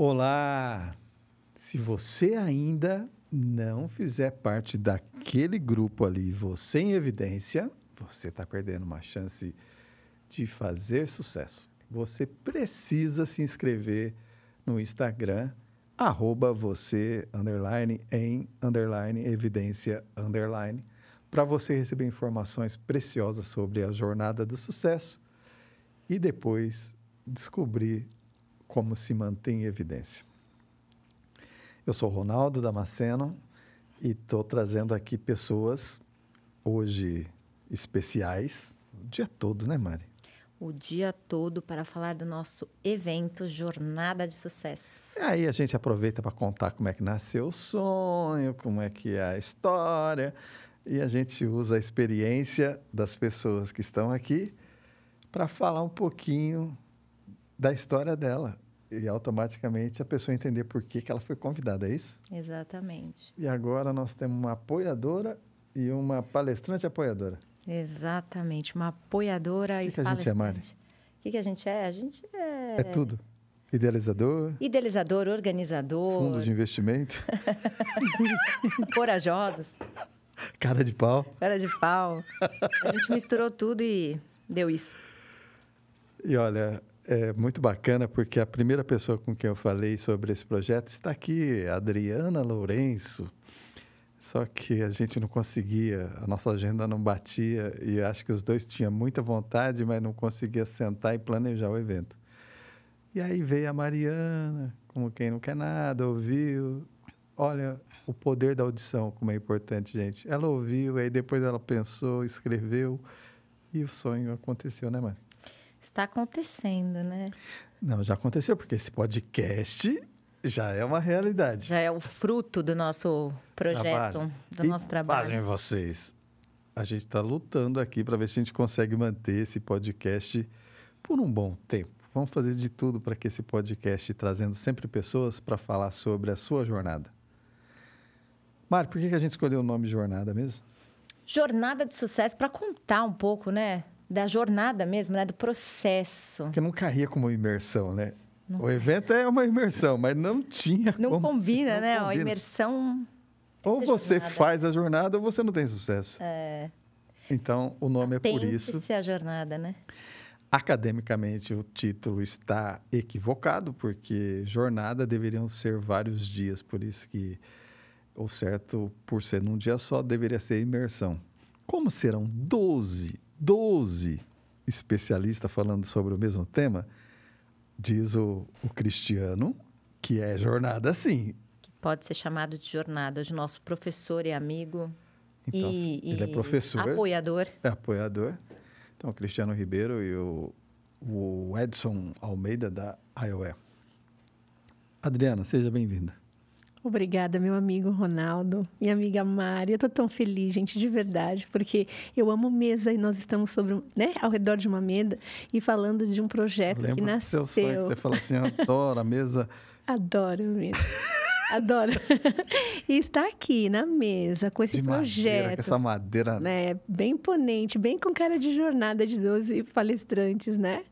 Olá! Se você ainda não fizer parte daquele grupo ali, você em evidência, você está perdendo uma chance de fazer sucesso. Você precisa se inscrever no Instagram, arroba você, underline, em, underline, evidência, underline, para você receber informações preciosas sobre a jornada do sucesso e depois descobrir como se mantém em evidência. Eu sou Ronaldo Damasceno e estou trazendo aqui pessoas hoje especiais, o dia todo, né, Mari? O dia todo para falar do nosso evento Jornada de Sucesso. E aí a gente aproveita para contar como é que nasceu o sonho, como é que é a história, e a gente usa a experiência das pessoas que estão aqui para falar um pouquinho da história dela e automaticamente a pessoa entender por que, que ela foi convidada, é isso? Exatamente. E agora nós temos uma apoiadora e uma palestrante apoiadora. Exatamente, uma apoiadora que e que a gente é, Mari? O que, que a gente é? A gente é... É tudo. Idealizador, Idealizador, organizador, fundo de investimento, corajosos, cara de pau. cara de pau. A gente misturou tudo e deu isso. E olha, é muito bacana porque a primeira pessoa com quem eu falei sobre esse projeto está aqui, Adriana Lourenço. Só que a gente não conseguia, a nossa agenda não batia e acho que os dois tinham muita vontade, mas não conseguia sentar e planejar o evento. E aí veio a Mariana, como quem não quer nada, ouviu. Olha o poder da audição, como é importante, gente. Ela ouviu, aí depois ela pensou, escreveu e o sonho aconteceu, né, Mari? Está acontecendo, né? Não, já aconteceu, porque esse podcast já é uma realidade. Já é o fruto do nosso projeto, Trabalho. do E nosso trabalho. Pasmem vocês. A gente está lutando aqui para ver se a gente consegue manter esse podcast por um bom tempo. Vamos fazer de tudo para que esse podcast trazendo sempre pessoas para falar sobre a sua jornada. Mário, por que que a gente escolheu o nome Jornada mesmo? Jornada de sucesso para contar um pouco, né? Da jornada mesmo, né? Do processo. Porque não caía como imersão, né? O evento é uma imersão, mas não tinha Não como combina, não né? A combina. imersão. Ou você jornada. faz a jornada ou você não tem sucesso. É, Então, o nome é por tem isso. que ser a jornada, né? Academicamente, o título está equivocado, porque jornada deveriam ser vários dias, por isso que o certo, por ser num dia só, deveria ser imersão. Como serão 12, 12 especialistas falando sobre o mesmo tema, diz o, o Cristiano que é jornada sim. Que pode ser chamado de jornada. Hoje, nosso professor e amigo. Então, e, ele é e professor, Apoiador. é apoiador. Então, o Cristiano Ribeiro e o, o Edson Almeida da IOE. Adriana, seja bem-vinda. Obrigada, meu amigo Ronaldo, minha amiga Mari. Eu tô tão feliz, gente, de verdade, porque eu amo mesa e nós estamos sobre, né, ao redor de uma mesa e falando de um projeto que Lembra do nasceu. seu sonho que você falou assim, eu adoro a mesa. Adoro mesa. Adoro. e está aqui na mesa com esse de madeira, projeto. com essa madeira. Né, bem imponente, bem com cara de jornada de 12 palestrantes, né?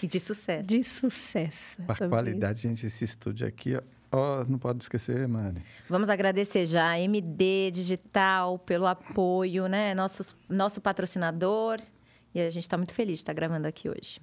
E de sucesso. De sucesso. A qualidade, gente, esse estúdio aqui, ó, ó, não pode esquecer, Mari. Vamos agradecer já a MD Digital pelo apoio, né? Nosso, nosso patrocinador. E a gente está muito feliz de estar gravando aqui hoje.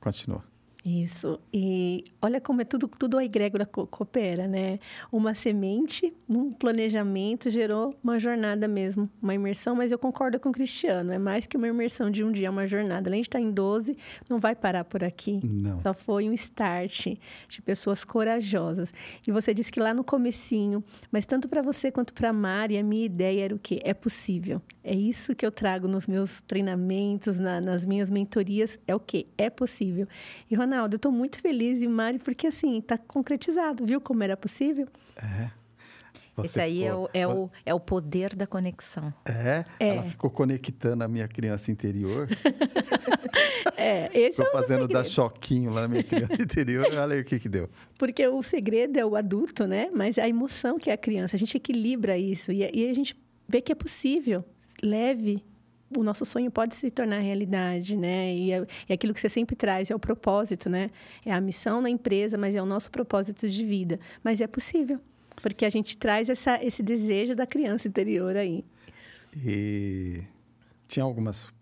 Continua. Isso. E olha como é tudo, tudo a egrégora co- coopera, né? Uma semente, num planejamento, gerou uma jornada mesmo, uma imersão, mas eu concordo com o Cristiano, é mais que uma imersão de um dia, é uma jornada. Além de estar em 12, não vai parar por aqui. Não. Só foi um start de pessoas corajosas. E você disse que lá no comecinho, mas tanto para você quanto para a Mari, a minha ideia era o quê? É possível. É isso que eu trago nos meus treinamentos, na- nas minhas mentorias, é o quê? É possível. E Ronaldo, eu estou muito feliz e Mari, porque assim, está concretizado, viu como era possível? É. Você Esse aí é ficou- o, é, o, é o poder da conexão. É, É. ela ficou conectando a minha criança interior. É, esse é o fazendo dar choquinho lá na minha criança interior. Olha aí o que que deu. Porque o segredo é o adulto, né? Mas a emoção que é a criança, a gente equilibra isso e, e a gente vê que é possível, leve, o nosso sonho pode se tornar realidade, né? E, é, e aquilo que você sempre traz é o propósito, né? É a missão na empresa, mas é o nosso propósito de vida. Mas é possível, porque a gente traz essa, esse desejo da criança interior aí. E tinha algumas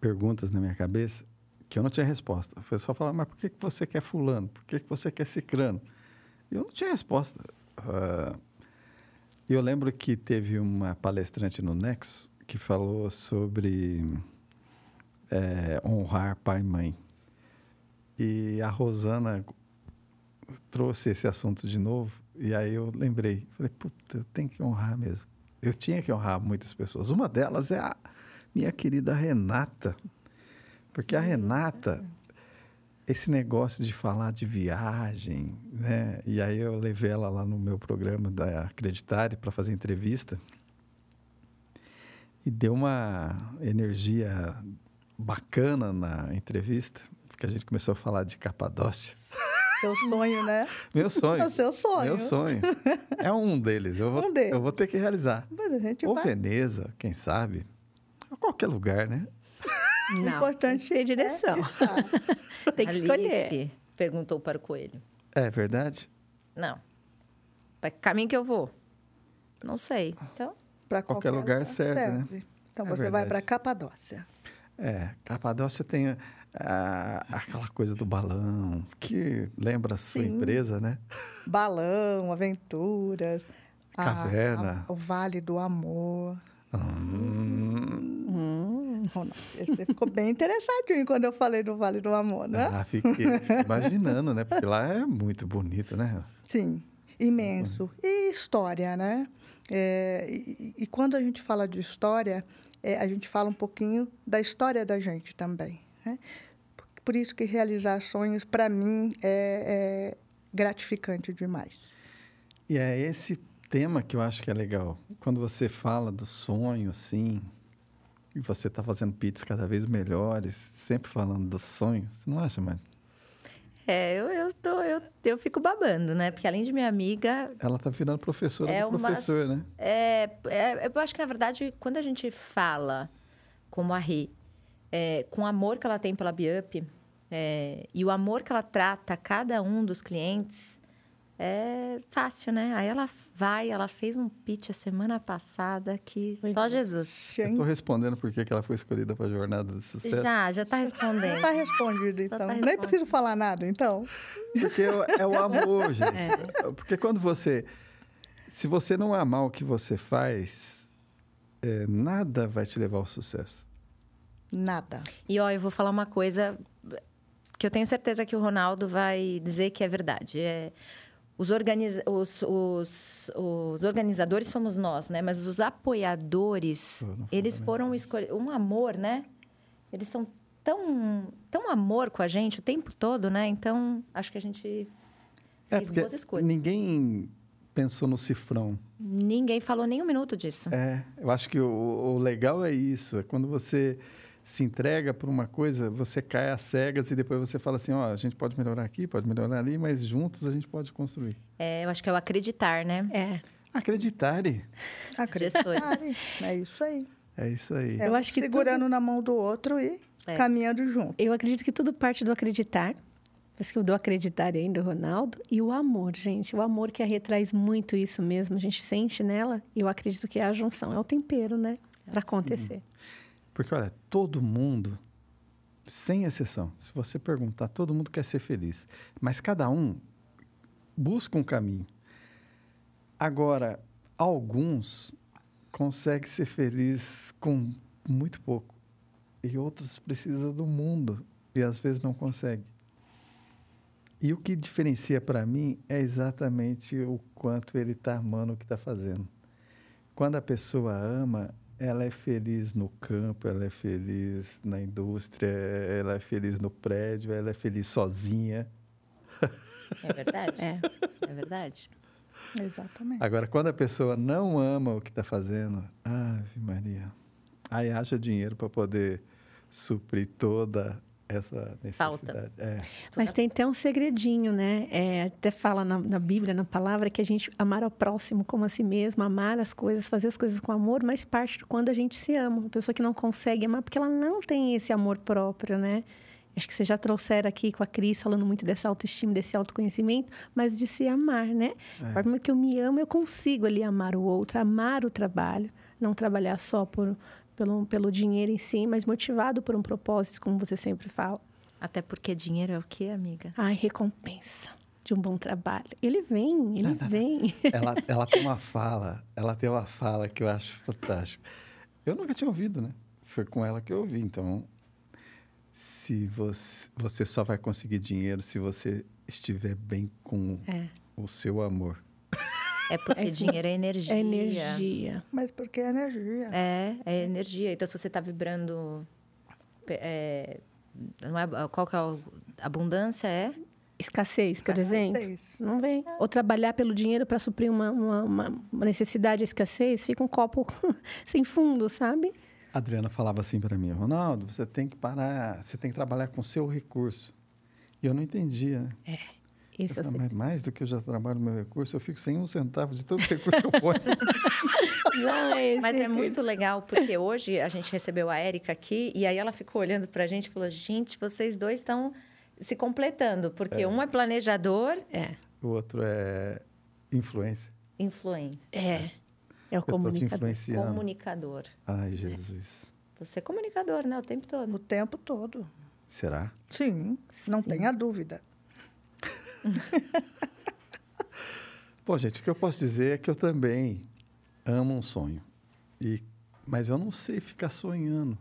perguntas na minha cabeça que eu não tinha resposta. O pessoal falava, mas por que você quer fulano? Por que você quer cicrano? Eu não tinha resposta. Uh, eu lembro que teve uma palestrante no Nexo que falou sobre é, honrar pai e mãe. E a Rosana trouxe esse assunto de novo, e aí eu lembrei. Falei, puta, eu tenho que honrar mesmo. Eu tinha que honrar muitas pessoas. Uma delas é a minha querida Renata. Porque a Renata, esse negócio de falar de viagem, né? E aí eu levei ela lá no meu programa da Acreditare para fazer entrevista. E deu uma energia bacana na entrevista, porque a gente começou a falar de Capadócia. Seu sonho, né? Meu sonho. É o seu sonho. Meu sonho. É um deles. Eu vou, Um deles. Eu vou ter que realizar. Mas a gente Ou vai. Veneza, quem sabe. Ou qualquer lugar, né? O Não, importante tem direção. é estar. Tem que escolher. Alice perguntou para o coelho. É verdade? Não. Para que caminho que eu vou? Não sei. Então, Para Qualquer lugar serve, né? Então É você vai verdade. para Capadócia. É, Capadócia tem ah, aquela coisa do balão, que lembra a sua Sim. empresa, né? Balão, aventuras. a- Caverna. a- o Vale do Amor. Hum, Hum, Você ficou bem interessadinho quando eu falei do Vale do Amor, né? ah, fiquei, fiquei imaginando, né? Porque lá é muito bonito, né? Sim, imenso. E história, né? É, e, e quando a gente fala de história, é, a gente fala um pouquinho da história da gente também. Né? Por- Por isso que realizar sonhos, para mim, é, é gratificante demais. E é esse tema que eu acho que é legal. Quando você fala do sonho, assim, e você está fazendo pits cada vez melhores, sempre falando do sonho, você não acha, mano? É, eu, eu, tô, eu, eu fico babando, né? Porque além de minha amiga, Ela tá virando professora É do uma- professor, né? É, é, eu acho que, na verdade, quando a gente fala, como a Rê, é, com o amor que ela tem pela Biup é, e o amor que ela trata cada um dos clientes, é fácil, né? Aí ela vai, ela fez um pitch a semana passada que só Jesus. Eu tô respondendo por que ela foi escolhida para a jornada do sucesso. Já, já tá respondendo. Está respondido, tá então. Nem respondido. preciso falar nada, então. Porque é o amor, gente. Porque quando você. Se você não amar o que você faz, é, nada vai te levar ao sucesso. Nada. E ó, eu vou falar uma coisa que eu tenho certeza que o Ronaldo vai dizer que é verdade. É, os, organiza os, os, os organizadores somos nós, né? Mas os apoiadores, eles foram escolher um amor, né? Eles são tão, tão amor com a gente o tempo todo, né? Então, acho que a gente É, fez boas escolhas. ninguém pensou no cifrão. Ninguém falou nem um minuto disso. É, eu acho que o, o legal é isso. É quando você se entrega por uma coisa, você cai às cegas e depois você fala assim, ó, a gente pode melhorar aqui, pode melhorar ali, mas juntos a gente pode construir. É, eu acho que é o acreditar, né? é. Acreditarem. Acreditar. É isso aí. É isso aí. É Eu um acho que segurando na mão do outro e É. caminhando junto. Eu acredito que tudo parte do acreditar. Por isso que eu dou acreditar do Ronaldo. E o amor, gente. O amor que a Rê traz muito isso mesmo. A gente sente nela. E eu acredito que é a junção. É o tempero, né? Para acontecer. Porque, olha, todo mundo, sem exceção, se você perguntar, todo mundo quer ser feliz. Mas cada um busca um caminho. Agora, alguns conseguem ser felizes com muito pouco. E outros precisam do mundo. E às vezes não conseguem. E o que diferencia para mim é exatamente o quanto ele está amando o que está fazendo. Quando a pessoa ama, ela é feliz no campo, ela é feliz na indústria, ela é feliz no prédio, ela é feliz sozinha. É verdade. É. é verdade. Exatamente. Agora, quando a pessoa não ama o que está fazendo, Ave Maria, aí haja dinheiro para poder suprir toda essa Falta. necessidade. É. Mas tem até um segredinho, né? É, até fala na, na Bíblia, na palavra, que a gente amar ao próximo como a si mesmo, amar as coisas, fazer as coisas com amor, mas parte de quando a gente se ama. Uma pessoa que não consegue amar porque ela não tem esse amor próprio, né? Acho que vocês já trouxeram aqui com a Cris, falando muito dessa autoestima, desse autoconhecimento, mas de se amar, né? É. A forma que eu me amo, eu consigo ali amar o outro, amar o trabalho, não trabalhar só por, pelo, pelo dinheiro em si, mas motivado por um propósito, como você sempre fala. Até porque dinheiro é o quê, amiga? Ai, recompensa de um bom trabalho. Ele vem, ele vem. Ela, ela tem uma fala, ela tem uma fala que eu acho fantástico. Eu nunca tinha ouvido, né? Foi com ela que eu ouvi. Então, se você, você só vai conseguir dinheiro se você estiver bem com É. o seu amor. É porque dinheiro é energia. É energia. Mas porque é energia. É, é energia. Então, se você está vibrando... é, não é, qual que é a abundância? É Escassez, por exemplo. Vocês. Não vem. Ou trabalhar pelo dinheiro para suprir uma, uma, uma- necessidade, a escassez, fica um copo sem fundo, sabe? A Adriana falava assim para mim, Ronaldo, você tem que parar, você tem que trabalhar com o seu recurso. E eu não entendia. né? É o falei, mas mais do que eu já trabalho no meu recurso, eu fico sem um centavo de tanto recurso que eu ponho. Não, esse Mas é muito legal, porque hoje a gente recebeu a Érica aqui, e aí ela ficou olhando pra gente e falou: gente, vocês dois estão se completando, porque um é planejador, É, o outro é influência. influência, é. É o Eu tô te comunicador. comunicador. Ai, Jesus. Você é comunicador, né? O tempo todo. O tempo todo. Será? Sim, não tenha dúvida. Bom, gente, o que eu posso dizer é que eu também amo um sonho. E, mas eu não sei ficar sonhando.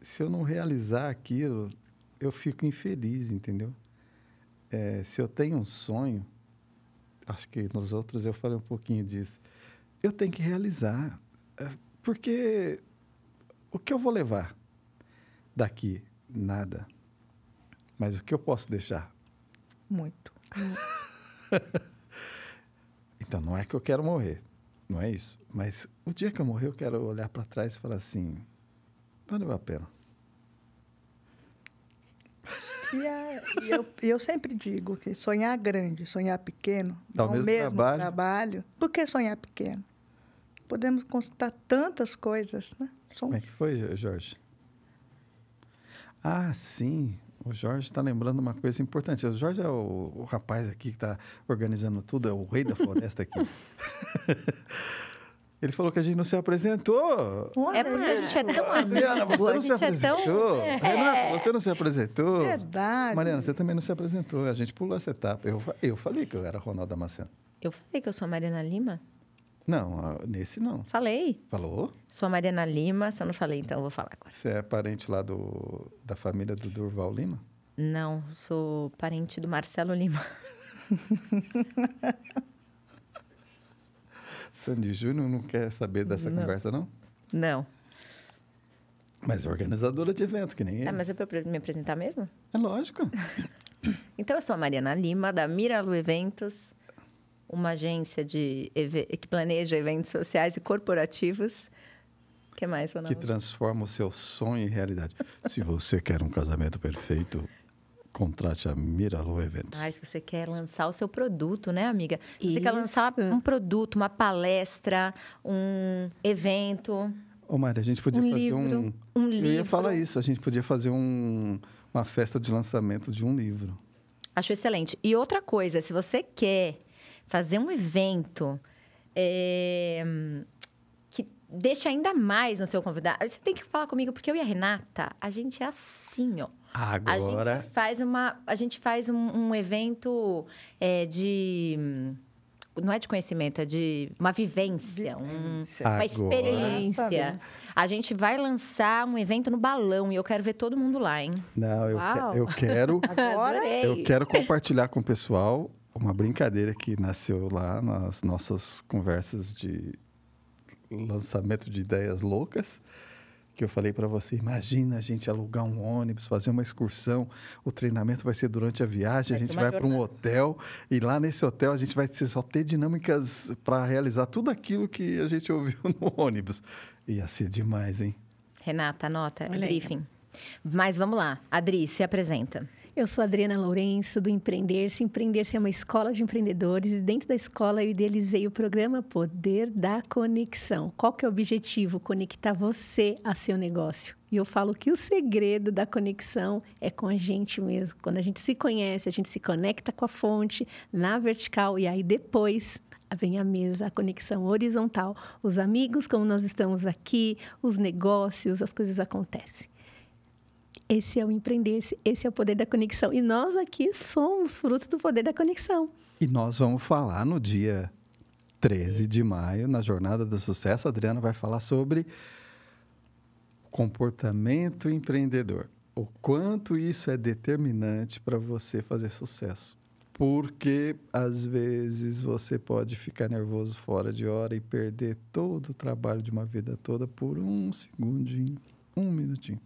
Se eu não realizar aquilo, eu fico infeliz, entendeu? É, se eu tenho um sonho, acho que nos outros eu falei um pouquinho disso, eu tenho que realizar. É, Porque o que eu vou levar daqui? Nada. Mas o que eu posso deixar? Muito. Então, não é que eu quero morrer, não é isso. Mas o dia que eu morrer, eu quero olhar para trás e falar assim: valeu a pena. E, é- e eu, eu sempre digo que sonhar grande, sonhar pequeno, Dá o é mesmo trabalho. trabalho. Por que sonhar pequeno? Podemos constatar tantas coisas, né? São- Como é que foi, Jorge? Ah, sim. O Jorge está lembrando uma coisa importante. O Jorge é o, o rapaz aqui que está organizando tudo, é o rei da floresta aqui. Ele falou que a gente não se apresentou. Olha É porque a gente é tão Adriana, você não se gente é tão... apresentou. Renato, você não se apresentou. Verdade. Mariana, você também não se apresentou. A gente pulou essa etapa. Eu, eu falei que eu era Ronaldo Damasceno. Eu falei que eu sou a Mariana Lima? Não, nesse não. Falei. Falou? Sou a Mariana Lima, se eu não falei, então eu vou falar agora. Você é parente lá do, da família do Durval Lima? Não, sou parente do Marcelo Lima. Sandy Júnior não quer saber dessa Não. conversa, não? Não. Mas é organizadora de evento, que nem ele. Ah, mas é pra me apresentar mesmo? É lógico. Então, eu sou a Mariana Lima, da Miralu Eventos, uma agência de que planeja eventos sociais e corporativos. O que mais, que Ronaldo? transforma o seu sonho em realidade. Se você quer um casamento perfeito, contrate a Miralu Eventos. Ah, se você quer lançar o seu produto, né, amiga? Se você quer lançar um produto, uma palestra, um evento, Ô, Mari, a gente podia Um fazer livro. um... um Eu livro. ia falar isso. A gente podia fazer um, uma festa de lançamento de um livro. Acho excelente. E outra coisa, se você quer fazer um evento é, que deixe ainda mais no seu convidado, você tem que falar comigo, porque eu e a Renata, a gente é assim, ó. A Agora, gente faz uma, a gente faz um, um evento é, de não é de conhecimento, é de uma vivência, um- uma experiência. A gente vai lançar um evento no balão e eu quero ver todo mundo lá, hein? não, eu, que- eu quero... Agora. Eu quero compartilhar com o pessoal uma brincadeira que nasceu lá nas nossas conversas de lançamento de ideias loucas. Que eu falei para você, imagina a gente alugar um ônibus, fazer uma excursão, o treinamento vai ser durante a viagem, Vai a gente vai para um hotel e lá nesse hotel a gente vai ter- só ter dinâmicas para realizar tudo aquilo que a gente ouviu no ônibus. Ia ser demais, hein? Renata, anota, é Olha aí. briefing. Mas vamos lá. Adri, se apresenta. Eu sou Adriana Lourenço, do Empreender-se. Empreender-se é uma escola de empreendedores e dentro da escola eu idealizei o programa Poder da Conexão. Qual que é o objetivo? Conectar você a seu negócio. E eu falo que o segredo da conexão é com a gente mesmo. Quando a gente se conhece, a gente se conecta com a fonte na vertical e aí depois vem a mesa, a conexão horizontal. Os amigos, como nós estamos aqui, os negócios, as coisas acontecem. Esse é o empreender, esse é o poder da conexão. E nós aqui somos fruto do poder da conexão. E nós vamos falar no dia 13 de maio, na Jornada do Sucesso. A Adriana vai falar sobre comportamento empreendedor. O quanto isso é determinante para você fazer sucesso. Porque às vezes você pode ficar nervoso fora de hora e perder todo o trabalho de uma vida toda por um segundinho, um minutinho.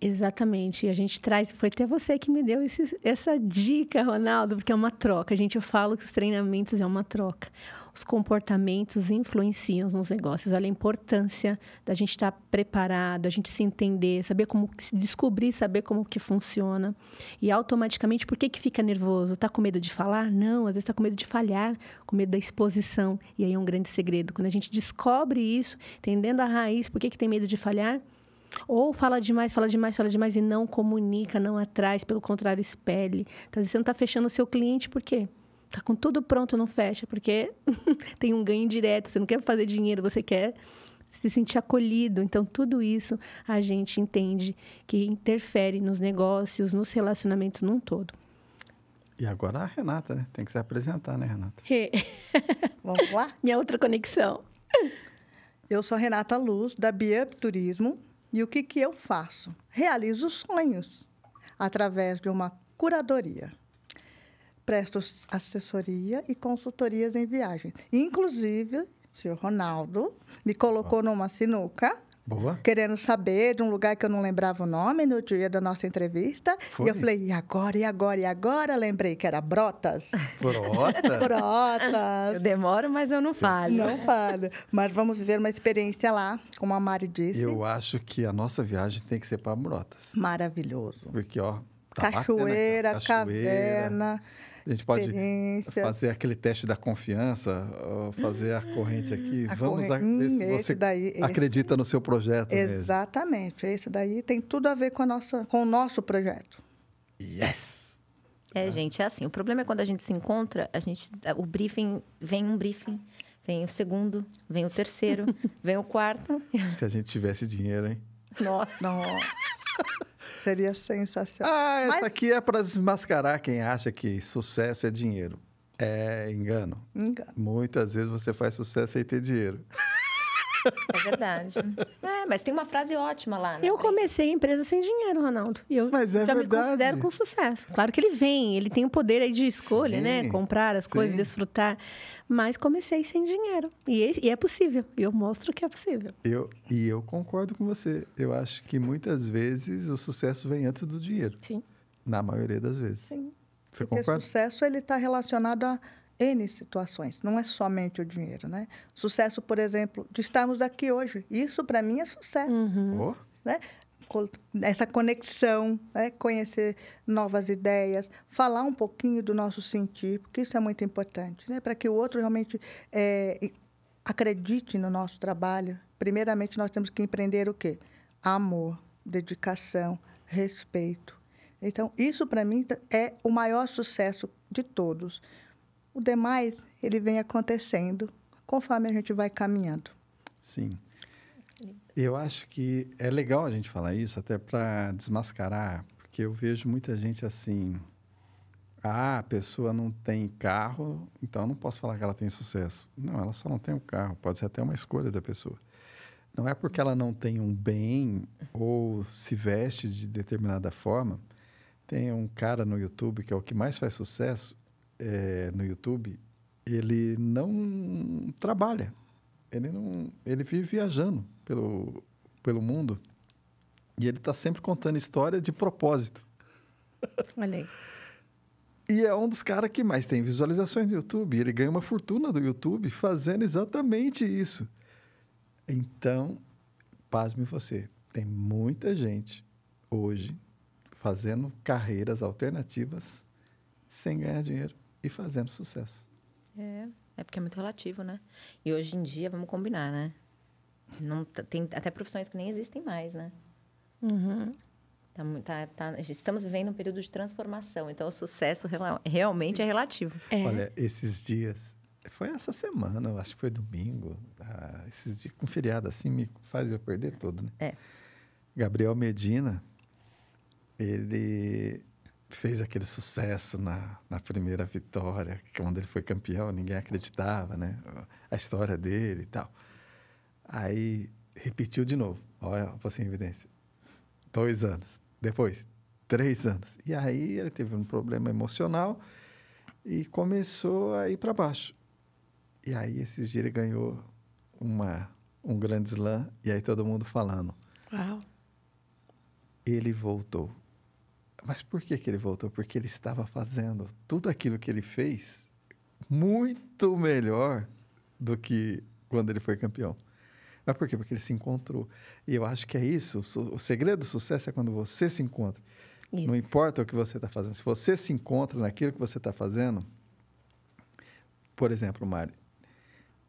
Exatamente. E a gente traz. Foi até você que me deu esse, essa dica, Ronaldo, porque é uma troca. A gente eu falo que os treinamentos é uma troca. Os comportamentos influenciam nos negócios. Olha a importância da gente estar preparado, a gente se entender, saber como se descobrir, saber como que funciona. E automaticamente, por que, que fica nervoso? Está com medo de falar? Não, às vezes está com medo de falhar, com medo da exposição. E aí é um grande segredo. Quando a gente descobre isso, entendendo a raiz, por que, que tem medo de falhar? Ou fala demais, fala demais, fala demais e não comunica, não atrás, pelo contrário, espelhe. Então, você não está fechando o seu cliente por quê? Está com tudo pronto, não fecha, porque tem um ganho direto, você não quer fazer dinheiro, você quer se sentir acolhido. Então, tudo isso a gente entende que interfere nos negócios, nos relacionamentos num todo. E agora a Renata, né? Tem que se apresentar, né, Renata? Vamos lá? Minha outra conexão. Eu sou Renata Luz, da Biup Turismo, e o que, que eu faço? Realizo sonhos através de uma curadoria. Presto assessoria e consultorias em viagens. Inclusive, o senhor Ronaldo me colocou numa sinuca Boa. querendo saber de um lugar que eu não lembrava o nome no dia da nossa entrevista. Foi? E eu falei, e agora, e agora, e agora? Lembrei que era Brotas. Frota? Brotas. Eu demoro, mas eu não falho. Não fala. Mas vamos viver uma experiência lá, como a Mari disse. Eu acho que a nossa viagem tem que ser para Brotas. Maravilhoso. Porque, ó. tá Cachoeira, bacana, cara. caverna. A gente pode fazer aquele teste da confiança, fazer a corrente aqui. A Vamos corrente- a- ver Hum, se esse você daí, esse- acredita no seu projeto mesmo. Exatamente. Esse daí tem tudo a ver com, a nossa, com o nosso projeto. Yes! É, gente, é assim. O problema é quando a gente se encontra, a gente, o briefing, vem um briefing, vem o segundo, vem o terceiro, vem o quarto. Se a gente tivesse dinheiro, hein? Nossa. Nossa. Seria sensacional. Ah, essa Mas- aqui é para desmascarar quem acha que sucesso é dinheiro. É engano. Engano. Muitas vezes você faz sucesso sem ter dinheiro. É verdade. É, mas tem uma frase ótima lá, né? Eu comecei a empresa sem dinheiro, Ronaldo. E eu Mas é já me verdade. considero com sucesso. Claro que ele vem, ele tem o poder aí de escolha, Sim, né? Comprar as coisas, sim. desfrutar. Mas comecei sem dinheiro. E, é- possível. E eu mostro que é possível. Eu, e eu concordo com você. Eu acho que muitas vezes o sucesso vem antes do dinheiro. Sim. Na maioria das vezes. Sim. Você Porque concorda? sucesso ele está relacionado a N situações, não é somente o dinheiro, né? Sucesso, por exemplo, de estarmos aqui hoje. Isso, para mim, é sucesso. Oh, né? Essa conexão, né? conhecer novas ideias, falar um pouquinho do nosso sentir, porque isso é muito importante, né? Para que o outro realmente e- acredite no nosso trabalho. Primeiramente, nós temos que empreender o quê? Amor, dedicação, respeito. Então, isso para mim é o maior sucesso de todos. O demais, ele vem acontecendo conforme a gente vai caminhando. sim. Eu acho que é legal a gente falar isso até para desmascarar, porque eu vejo muita gente assim. Ah, a pessoa não tem carro, então eu não posso falar que ela tem sucesso. Não, ela só não tem um carro, pode ser até uma escolha da pessoa. Não é porque ela não tem um bem ou se veste de determinada forma. Tem um cara no YouTube que é o que mais faz sucesso é, no YouTube. Ele não trabalha. Ele não, ele vive viajando pelo pelo mundo e ele está sempre contando história de propósito. Olha aí. E é um dos caras que mais tem visualizações no YouTube. Ele ganha uma fortuna do YouTube fazendo exatamente isso. Então, pasme você, tem muita gente hoje fazendo carreiras alternativas sem ganhar dinheiro e fazendo sucesso. É, é porque é muito relativo, né? E hoje em dia, vamos combinar, né? Não, tem até profissões que nem existem mais, né? Uhum. Tá tá- tá- estamos vivendo um período de transformação, então o sucesso rela- realmente é relativo. É. Olha, esses dias, foi essa semana, eu acho que foi domingo, ah, esses dias com feriado assim me faz eu perder tudo, né? É. Gabriel Medina, ele fez aquele sucesso na, na primeira vitória, quando ele foi campeão, ninguém acreditava, né? A história dele e tal. Aí repetiu de novo, olha, você em evidência. Dois anos. Depois, três anos. E aí ele teve um problema emocional e começou a ir para baixo. E aí, esses dias, ele ganhou uma, um grande slam, e aí todo mundo falando, Uau. ele voltou. Mas por que, que ele voltou? Porque ele estava fazendo tudo aquilo que ele fez muito melhor do que quando ele foi campeão. Mas por quê? Porque ele se encontrou. E eu acho que é isso. O, o segredo do sucesso é quando você se encontra. Isso. Não importa o que você está fazendo. Se você se encontra naquilo que você está fazendo, por exemplo, Mari,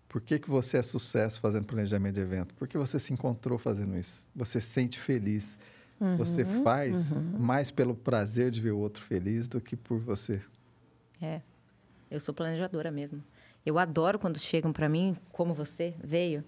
por que, que você é sucesso fazendo planejamento de evento? Porque você se encontrou fazendo isso. Você se sente feliz. Você faz mais pelo prazer de ver o outro feliz do que por você. É. Eu sou planejadora mesmo. Eu adoro quando chegam para mim, como você veio,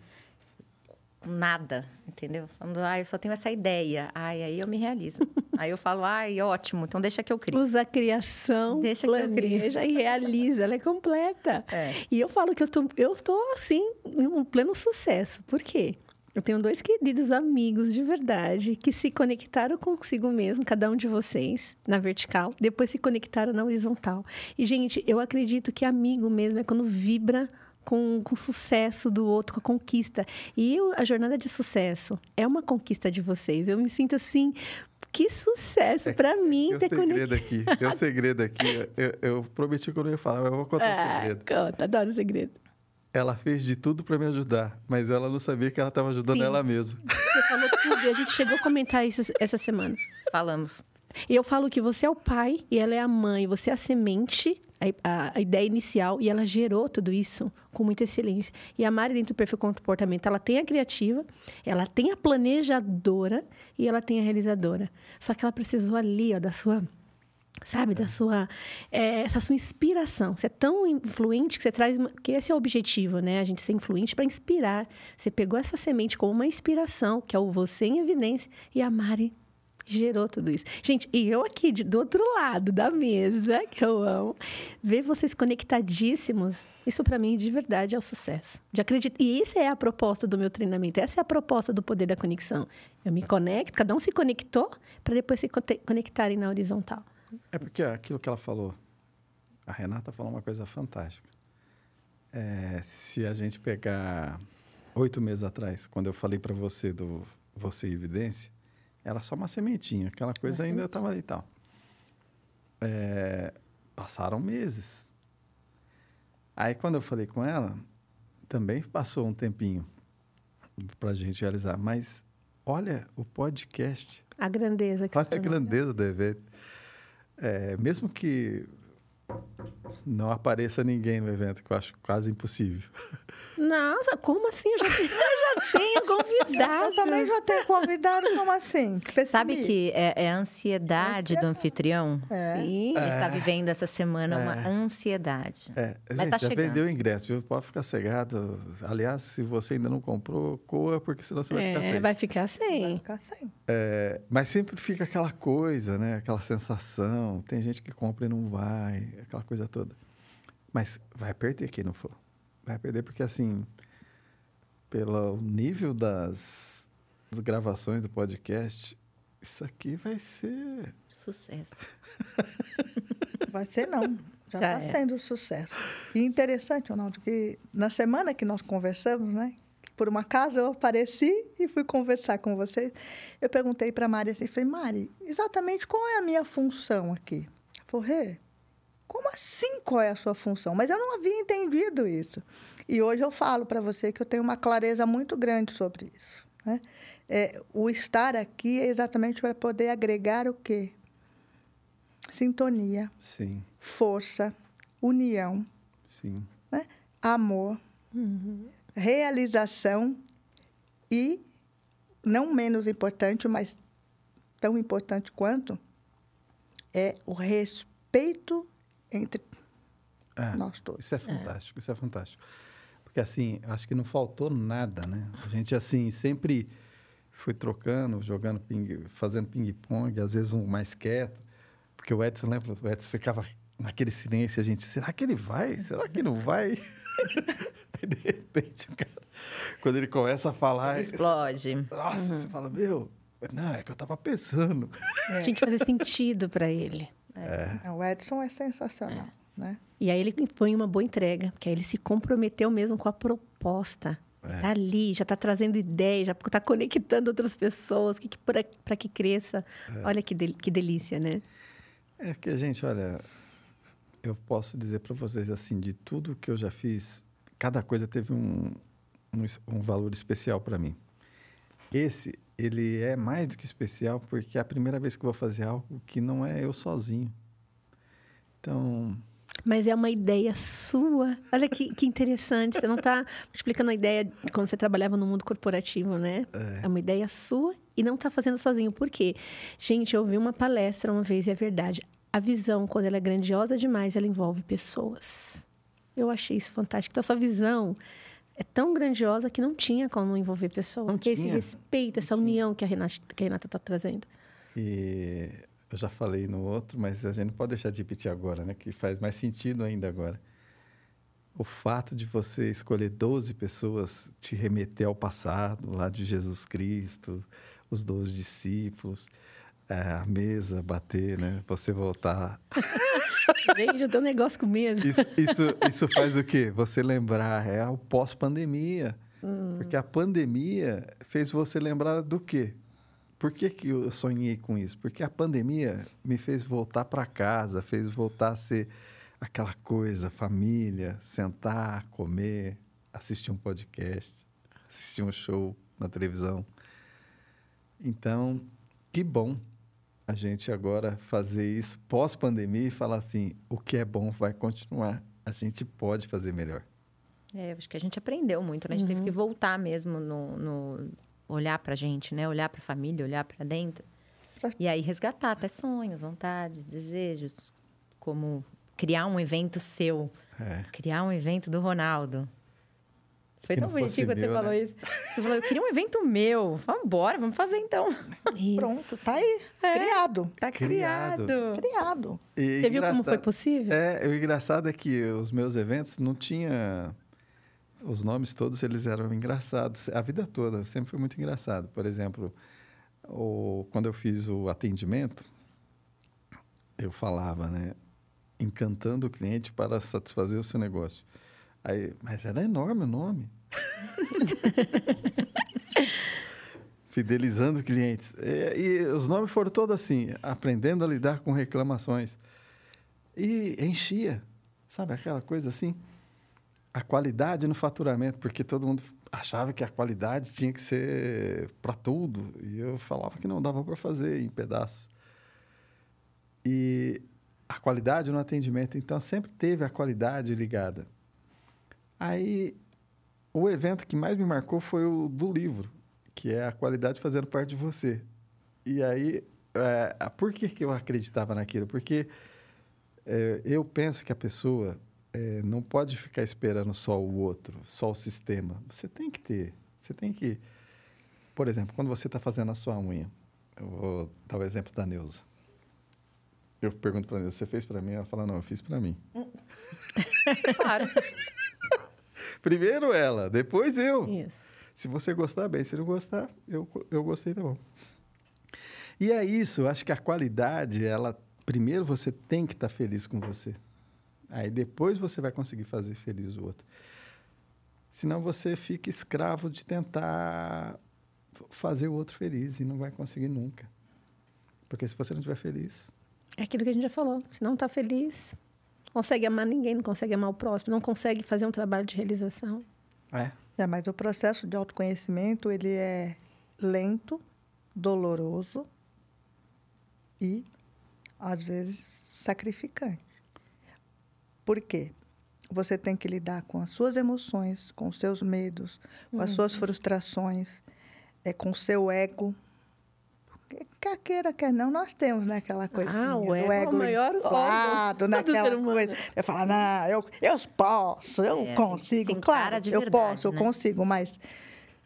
com nada, entendeu? Falando, ah, eu só tenho essa ideia. Ai, aí eu me realizo. aí eu falo, ai, ótimo, então deixa que eu crie. Usa a criação, Deixa que eu crie. planeja e realiza. Ela é completa. É. E eu falo que eu tô, eu tô assim, em um pleno sucesso. Por quê? Eu tenho dois queridos amigos de verdade que se conectaram consigo mesmo, cada um de vocês, na vertical, depois se conectaram na horizontal. E, gente, eu acredito que amigo mesmo é quando vibra com, com o sucesso do outro, com a conquista. E eu- a jornada de sucesso é uma conquista de vocês. Eu me sinto assim, que sucesso para mim ter conectado. segredo aqui. Um segredo aqui. Eu, eu prometi que eu não ia falar, mas eu vou contar um Ah, segredo. conta, adoro o segredo. Ela fez de tudo para me ajudar, mas ela não sabia que ela estava ajudando Sim. ela mesma. Você falou tudo e a gente chegou a comentar isso essa semana. Falamos. E eu falo que você é o pai e ela é a mãe, você é a semente, a, a- a ideia inicial, e ela gerou tudo isso com muita excelência. E a Mari, dentro do perfil comportamento, ela tem a criativa, ela tem a planejadora e ela tem a realizadora. Só que ela precisou ali, ó, da sua. Sabe, da sua. é, essa sua inspiração. Você é tão influente que você traz. uma- Que esse é o objetivo, né? A gente ser influente para inspirar. Você pegou essa semente como uma inspiração, que é o você em evidência, e a Mari gerou tudo isso. Gente, e eu aqui de- do outro lado da mesa, que eu amo, ver vocês conectadíssimos, isso para mim de verdade é o sucesso. De acreditar. E essa é a proposta do meu treinamento, essa é a proposta do poder da conexão. Eu me conecto, cada um se conectou para depois se conectarem na horizontal. É porque aquilo que ela falou, a Renata falou uma coisa fantástica. É, se a gente pegar oito meses atrás, quando eu falei para você do Você em Evidência, era só uma sementinha, aquela coisa ainda estava ali e tal. É, passaram meses. Aí quando eu falei com ela, também passou um tempinho para a gente realizar. Mas olha o podcast A grandeza que Olha a grandeza do evento. É, mesmo que não apareça ninguém no evento, que eu acho quase impossível. Nossa, como assim? Eu já tenho, eu já tenho convidado. Eu também já tenho convidado, como assim? Percebi. Sabe que é, é a ansiedade do anfitrião? É. Sim. Ele está vivendo essa semana uma É. ansiedade. É, Mas gente, tá já chegando. vendeu o ingresso, viu? Pode ficar cegado. Aliás, se você ainda não comprou, coa, porque senão você vai ficar É, sem. vai ficar Vai sem. ficar sem. É, mas sempre fica aquela coisa, né? Aquela sensação. Tem gente que compra e não vai, aquela coisa toda. Mas vai perder quem não for. Vai perder porque, assim, pelo nível das, das gravações do podcast, isso aqui vai ser... Sucesso. Vai ser não. Já está é. sendo um sucesso. E interessante, Ronaldo, que na semana que nós conversamos, né? Por uma acaso eu apareci e fui conversar com vocês. Eu perguntei para a Mari assim, falei, Mari, exatamente qual é a minha função aqui? Ela falou, Rê, como assim qual é a sua função? Mas eu não havia entendido isso. E hoje eu falo para você que eu tenho uma clareza muito grande sobre isso. Né? É, o estar aqui é exatamente para poder agregar o quê? Sintonia, Sim, força, união, sim. né? amor, realização e, não menos importante, mas tão importante quanto, é o respeito entre É, nós todos. Isso é fantástico, isso é fantástico. Porque assim, acho que não faltou nada, né? A gente assim sempre foi trocando, jogando ping, fazendo ping-pong, às vezes um mais quieto. Porque o Edson, lembra? O Edson ficava naquele silêncio, a gente, será que ele vai? Será que não vai? Aí, de repente, o cara, quando ele começa a falar, Explode. nossa, você fala, meu, não, é que eu tava pensando. Tinha que fazer sentido para ele. É, O Edson é sensacional, né? E aí ele põe uma boa entrega, porque aí ele se comprometeu mesmo com a proposta. É. Tá ali, já tá trazendo ideia, já tá conectando outras pessoas, que, que, para que cresça. Olha que, del- que delícia, né? É que, gente, olha, eu posso dizer para vocês assim, de tudo que eu já fiz, cada coisa teve um, um, um valor especial para mim. Esse, ele é mais do que especial porque é a primeira vez que vou fazer algo que não é eu sozinho. Então, Mas é uma ideia sua. Olha que, que interessante. Você não está explicando a ideia de quando você trabalhava no mundo corporativo, né? É, uma ideia sua e não está fazendo sozinho. Por quê? Gente, eu ouvi uma palestra uma vez e é verdade. A visão, quando ela é grandiosa demais, ela envolve pessoas. Eu achei isso fantástico. Então, a sua visão é tão grandiosa que não tinha como envolver pessoas. Não que é esse tinha. respeito, essa união que a Renata está trazendo. E eu já falei no outro, mas a gente não pode deixar de repetir agora, né? Que faz mais sentido ainda agora. O fato de você escolher 12 pessoas te remeter ao passado, lá de Jesus Cristo, os 12 discípulos, a mesa bater, né? Você voltar. Gente, eu tenho um negócio com mesa. Isso, isso, isso faz o quê? Você lembrar, é o pós-pandemia. Porque a pandemia fez você lembrar do quê? Por que, que eu sonhei com isso? Porque a pandemia me fez voltar para casa, fez voltar a ser aquela coisa, família, sentar, comer, assistir um podcast, assistir um show na televisão. Então, que bom a gente agora fazer isso pós-pandemia e falar assim: o que é bom vai continuar. A gente pode fazer melhor. É, acho que a gente aprendeu muito, né? A gente teve que voltar mesmo no, no olhar pra gente, né? Olhar pra família, olhar pra dentro. Pra- E aí resgatar até sonhos, vontades, desejos, como criar um evento seu, É. criar um evento do Ronaldo. Foi Que tão bonitinho quando você meu, falou né? isso. Você falou, eu queria um evento meu. Vamos embora, vamos fazer então. Isso. Pronto, tá aí, criado, Tá Criado. criado. criado. E Você viu como foi possível? É, o engraçado é que os meus eventos não tinha os nomes todos eles eram engraçados a vida toda sempre foi muito engraçado por exemplo o, quando eu fiz o atendimento eu falava né encantando o cliente para satisfazer o seu negócio aí mas era enorme o nome fidelizando clientes e, e os nomes foram todos assim aprendendo a lidar com reclamações e enchia, sabe aquela coisa assim? A qualidade no faturamento, porque todo mundo achava que a qualidade tinha que ser para tudo, e eu falava que não dava para fazer em pedaços. E a qualidade no atendimento, então sempre teve a qualidade ligada. Aí o evento que mais me marcou foi o do livro, que é a qualidade fazendo parte de você. E aí, é, por que, que eu acreditava naquilo? Porque é, eu penso que a pessoa é, não pode ficar esperando só o outro, só o sistema. Você tem que ter, você tem que... Por exemplo, quando você está fazendo a sua unha, eu vou dar o exemplo da Neuza. Eu pergunto para Neuza, você fez para mim? Ela fala, não, eu fiz para mim. Claro. Primeiro ela, depois eu. Isso. Se você gostar, bem. Se não gostar, eu, eu gostei, tá bom. E é isso, acho que a qualidade, ela... Primeiro você tem que estar feliz com você. Aí depois você vai conseguir fazer feliz o outro. Senão você fica escravo de tentar fazer o outro feliz e não vai conseguir nunca. Porque se você não estiver feliz... É aquilo que a gente já falou. Se não está feliz, consegue amar ninguém, não consegue amar o próximo, não consegue fazer um trabalho de realização. É. É, mas o processo de autoconhecimento, ele é lento, doloroso e, às vezes, sacrificante. Por quê? Você tem que lidar com as suas emoções, com os seus medos, com as suas frustrações, é, com o seu ego. Quer queira, quer não, nós temos né, aquela coisinha Ah, o do ego é o maior inflado, órgão do naquela humano. coisa. Eu falo, não, eu, eu posso, eu É, consigo. Claro, de eu verdade, posso, eu né? consigo, mas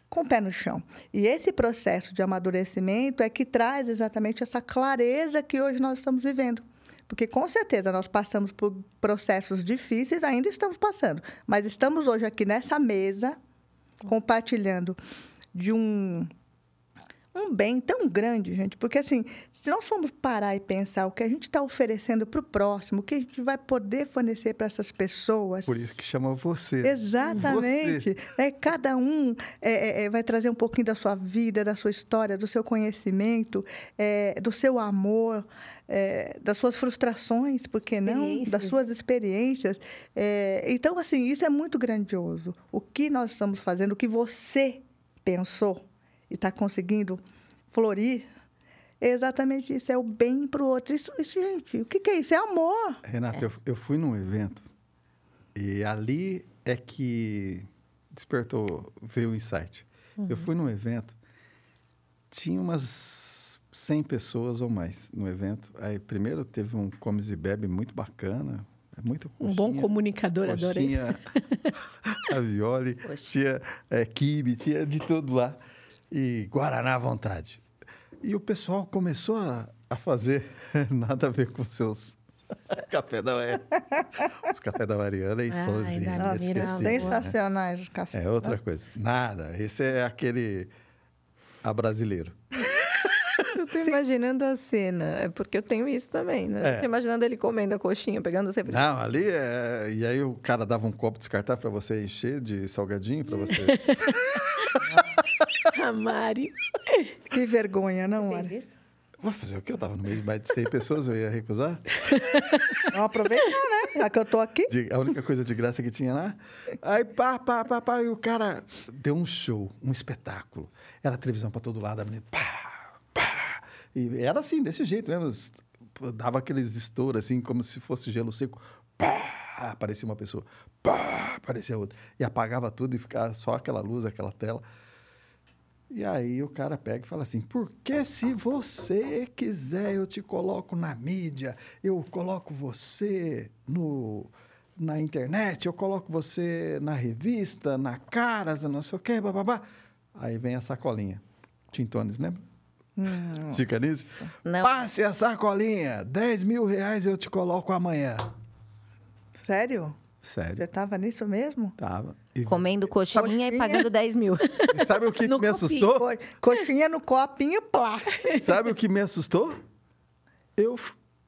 com o pé no chão. E esse processo de amadurecimento é que traz exatamente essa clareza que hoje nós estamos vivendo. Porque, com certeza, nós passamos por processos difíceis, ainda estamos passando. Mas estamos hoje aqui nessa mesa, compartilhando de um, um bem tão grande, gente. Porque, assim, se nós formos parar e pensar o que a gente está oferecendo para o próximo, o que a gente vai poder fornecer para essas pessoas. Por isso que chama você. Exatamente. É, cada um é, é, é, vai trazer um pouquinho da sua vida, da sua história, do seu conhecimento, é, do seu amor, é, das suas frustrações, por que não? Das suas experiências. É, então, assim, isso é muito grandioso. O que nós estamos fazendo, o que você pensou e está conseguindo florir, é exatamente isso. É o bem para o outro. Isso, isso, gente, o que, que é isso? É amor. Renata, eu, eu fui num evento e ali é que despertou, veio o insight. Eu fui num evento, tinha umas 100 pessoas ou mais no evento. Aí primeiro teve um comes e bebe muito bacana, é muito Um bom coxinha, comunicador, adorei. coxinha, a Viole, Poxa. tinha é, quibe, tinha de tudo lá. E Guaraná à vontade. E o pessoal começou a, a fazer nada a ver com seus café da manhã. Os café da Mariana e inesquecíveis. né? sensacionais os cafés. É outra coisa. Nada. Esse é aquele a brasileiro. Eu tô imaginando a cena. É porque eu tenho isso também, né? É. Tô imaginando ele comendo a coxinha, pegando sempre. Não, ali é. E aí o cara dava um copo descartável para você encher de salgadinho para você. Mari. Que vergonha, não, Fez isso? Vou fazer o quê? Eu tava no meio de mais de 100 pessoas, eu ia recusar? Vamos aproveitar, né? Já que eu tô aqui. De- a única coisa de graça que tinha lá. Aí, pá, pá, pá, pá, e o cara deu um show, um espetáculo. Era televisão para todo lado, a menina, pá, pá. E era assim, desse jeito mesmo. es- Dava aqueles estouros, assim, como se fosse gelo seco. Pá, aparecia uma pessoa, pá, aparecia outra. E apagava tudo e ficava só aquela luz, aquela tela. E aí o cara pega e fala assim: porque se você quiser, eu te coloco na mídia, eu coloco você no, na internet, eu coloco você na revista, na Caras, não sei o quê, bababá. Aí vem a sacolinha. Tintones, lembra? Fica nisso? Não. Passe a sacolinha, 10 mil reais eu te coloco amanhã. Sério? Sério, Você tava nisso mesmo? tava. E, Comendo coxinha, Coxinha. e pagando 10 mil. e sabe o que No me copinho. assustou? Co- Coxinha no copinho, plá. Sabe o que me assustou? Eu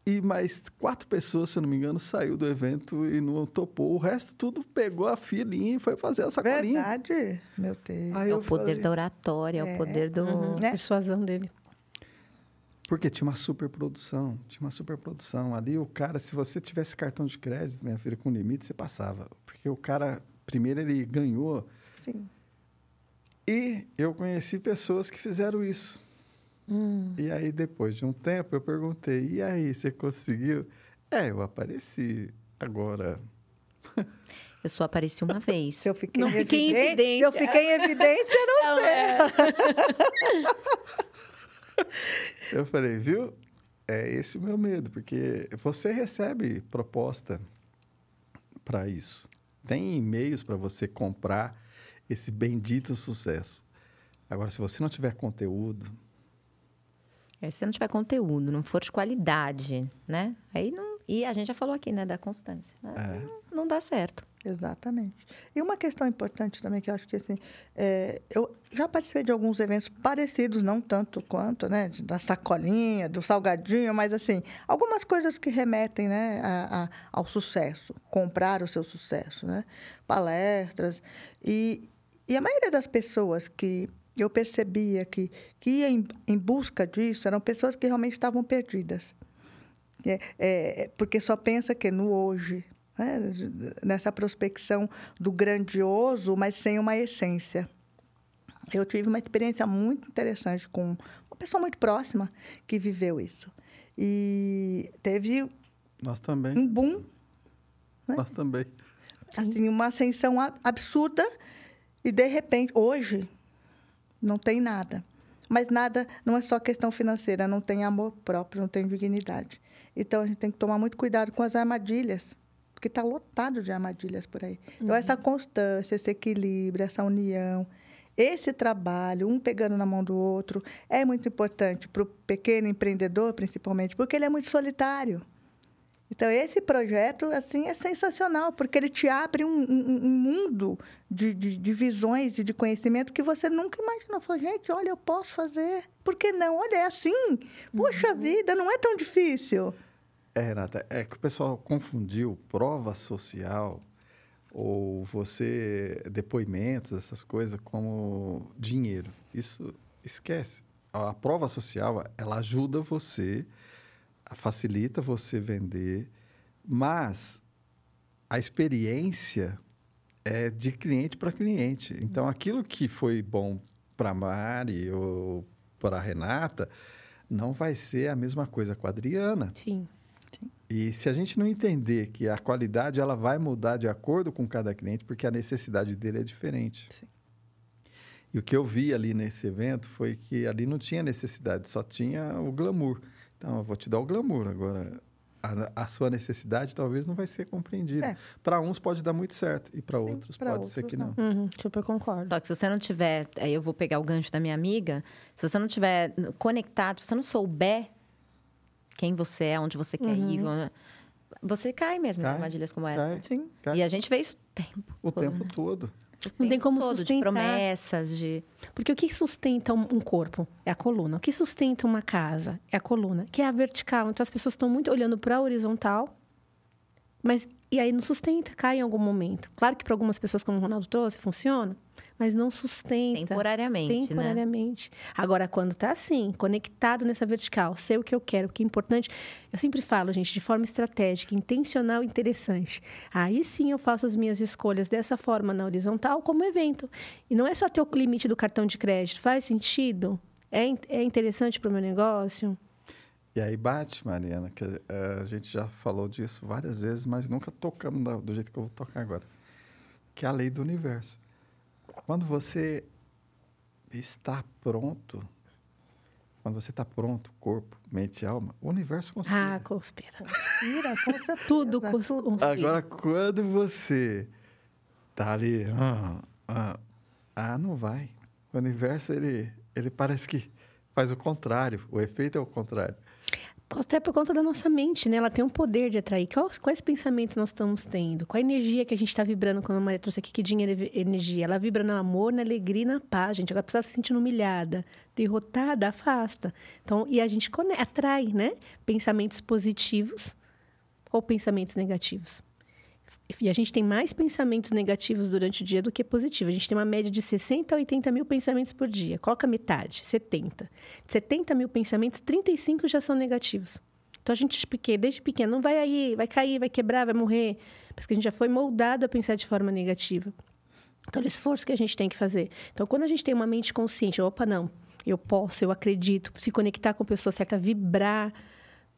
e mais quatro pessoas, se eu não me engano, saiu do evento e não topou. O resto tudo pegou a filinha e foi fazer a sacolinha. Verdade? Meu Deus. Aí É o poder falei, da oratória, é o poder do. Né? Persuasão dele. Porque tinha uma superprodução, tinha uma superprodução. Ali o cara, se você tivesse cartão de crédito, minha filha, com limite, você passava. Porque o cara, primeiro ele ganhou Sim. e eu conheci pessoas que fizeram isso. E aí, depois de um tempo, eu perguntei, e aí, você conseguiu? É, eu apareci. Agora, Eu só apareci uma vez. Se eu fiquei, Não em fiquei em evidência, evidência. Eu fiquei em evidência, não Não, é. Eu falei, viu? É esse o meu medo, porque você recebe proposta para isso. Tem e-mails para você comprar esse bendito sucesso. Agora, se você não tiver conteúdo, É, se não tiver conteúdo, não for de qualidade, né? Aí não. E a gente já falou aqui, né, da constância. Aí Não, não dá certo. Exatamente. E uma questão importante também que eu acho que assim, é, eu já participei de alguns eventos parecidos, não tanto quanto, né, da sacolinha, do salgadinho, mas assim, algumas coisas que remetem, né, a- a- ao sucesso, comprar o seu sucesso, né, palestras e, e a maioria das pessoas que eu percebia que que ia em, em busca disso eram pessoas que realmente estavam perdidas. É, é, porque só pensa que no hoje, né? nessa prospecção do grandioso, mas sem uma essência. Eu tive uma experiência muito interessante com uma pessoa muito próxima que viveu isso. E teve Nós também. um boom, né? Nós também. assim, uma ascensão absurda e de repente hoje não tem nada. Mas nada não é só questão financeira, não tem amor próprio, não tem dignidade. Então a gente tem que tomar muito cuidado com as armadilhas, porque está lotado de armadilhas por aí. Então essa constância, esse equilíbrio, essa união, esse trabalho, um pegando na mão do outro, é muito importante para o pequeno empreendedor, principalmente, porque ele é muito solitário. Então, esse projeto, assim, é sensacional, porque ele te abre um, um- um mundo de, de, de visões e de conhecimento que você nunca imaginou. Falou, gente, olha, eu posso fazer. Por que não? Olha, é assim. Puxa vida, não é tão difícil. É, Renata, é que o pessoal confundiu prova social ou você depoimentos, essas coisas, como dinheiro. Isso esquece. A prova social, ela ajuda você, facilita você vender, mas a experiência é de cliente para cliente. Então, aquilo que foi bom para Mari ou para Renata não vai ser a mesma coisa com a Adriana. Sim. E se a gente não entender que a qualidade ela vai mudar de acordo com cada cliente, porque a necessidade dele é diferente. Sim. E o que eu vi ali nesse evento foi que ali não tinha necessidade, só tinha o glamour. Então, eu vou te dar o glamour. Agora, a, a sua necessidade talvez não vai ser compreendida. É. Para uns pode dar muito certo e para outros pra pode ser outros que não. não. Uhum, super concordo. Só que se você não tiver, aí eu vou pegar o gancho da minha amiga, se você não tiver conectado, se você não souber quem você é, onde você quer ir, você cai mesmo em Cai, armadilhas como Cai, essa. Sim. cai E a gente vê isso o tempo. o todo, tempo né? todo. O Não tem como todo, de sustentar. promessas, de Porque o que sustenta um um corpo é a coluna. O que sustenta uma casa é a coluna, que é a vertical. Então as pessoas estão muito olhando para a horizontal, mas e aí não sustenta, cai em algum momento. Claro que para algumas pessoas, como o Ronaldo trouxe, funciona, mas não sustenta. temporariamente, né? Temporariamente. Agora, quando tá assim, conectado nessa vertical, sei o que eu quero, o que é importante, eu sempre falo, gente, de forma estratégica, intencional e interessante. Aí sim eu faço as minhas escolhas dessa forma na horizontal, como evento. E não é só ter o limite do cartão de crédito. Faz sentido? É, é interessante para o meu negócio? E aí bate, Mariana, que eh, a gente já falou disso várias vezes, mas nunca tocamos do jeito que eu vou tocar agora. Que é a lei do universo. Quando você está pronto, quando você está pronto, corpo, mente e alma, o universo conspira. Ah, conspira. Mira, com certeza. Tudo cons- tudo. conspira. Agora, quando você tá ali, ah, ah, ah, não vai. O universo, ele, ele parece que faz o contrário. O efeito é o contrário. Até por conta da nossa mente, né? Ela tem um poder de atrair. Quais, quais pensamentos nós estamos tendo? Qual a energia que a gente está vibrando quando a Maria trouxe aqui? Que dinheiro é energia? Ela vibra no amor, na alegria na paz, gente. Agora a pessoa se sentindo humilhada, derrotada, afasta. Então, e a gente atrai, né? Pensamentos positivos ou pensamentos negativos. E a gente tem mais pensamentos negativos durante o dia do que positivos. A gente tem uma média de 60 a 80 mil pensamentos por dia. Coloca metade, 70. De 70 mil pensamentos, 35 já são negativos. Então a gente, desde pequeno, não vai aí, vai cair, vai quebrar, vai morrer. Porque a gente já foi moldado a pensar de forma negativa. Então, é o esforço que a gente tem que fazer. Então, quando a gente tem uma mente consciente, opa, não, eu posso, eu acredito, se conectar com a pessoa certa, vibrar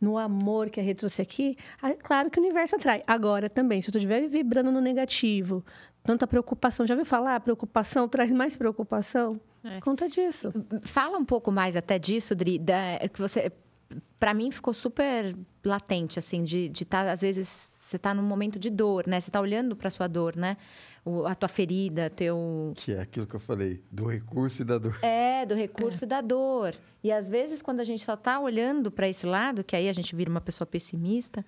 no amor que a Rê trouxe aqui, claro que o universo atrai. Agora também, se eu estiver vibrando no negativo, tanta preocupação, já ouviu falar? Preocupação traz mais preocupação? É. Conta disso. Fala um pouco mais até disso, Dri, da, que você para mim ficou super latente assim de estar às vezes você tá num momento de dor, né? Você tá olhando para sua dor, né? O, a tua ferida, teu Que é aquilo que eu falei, do recurso e da dor. é do recurso da dor. E às vezes quando a gente só tá olhando para esse lado, que aí a gente vira uma pessoa pessimista,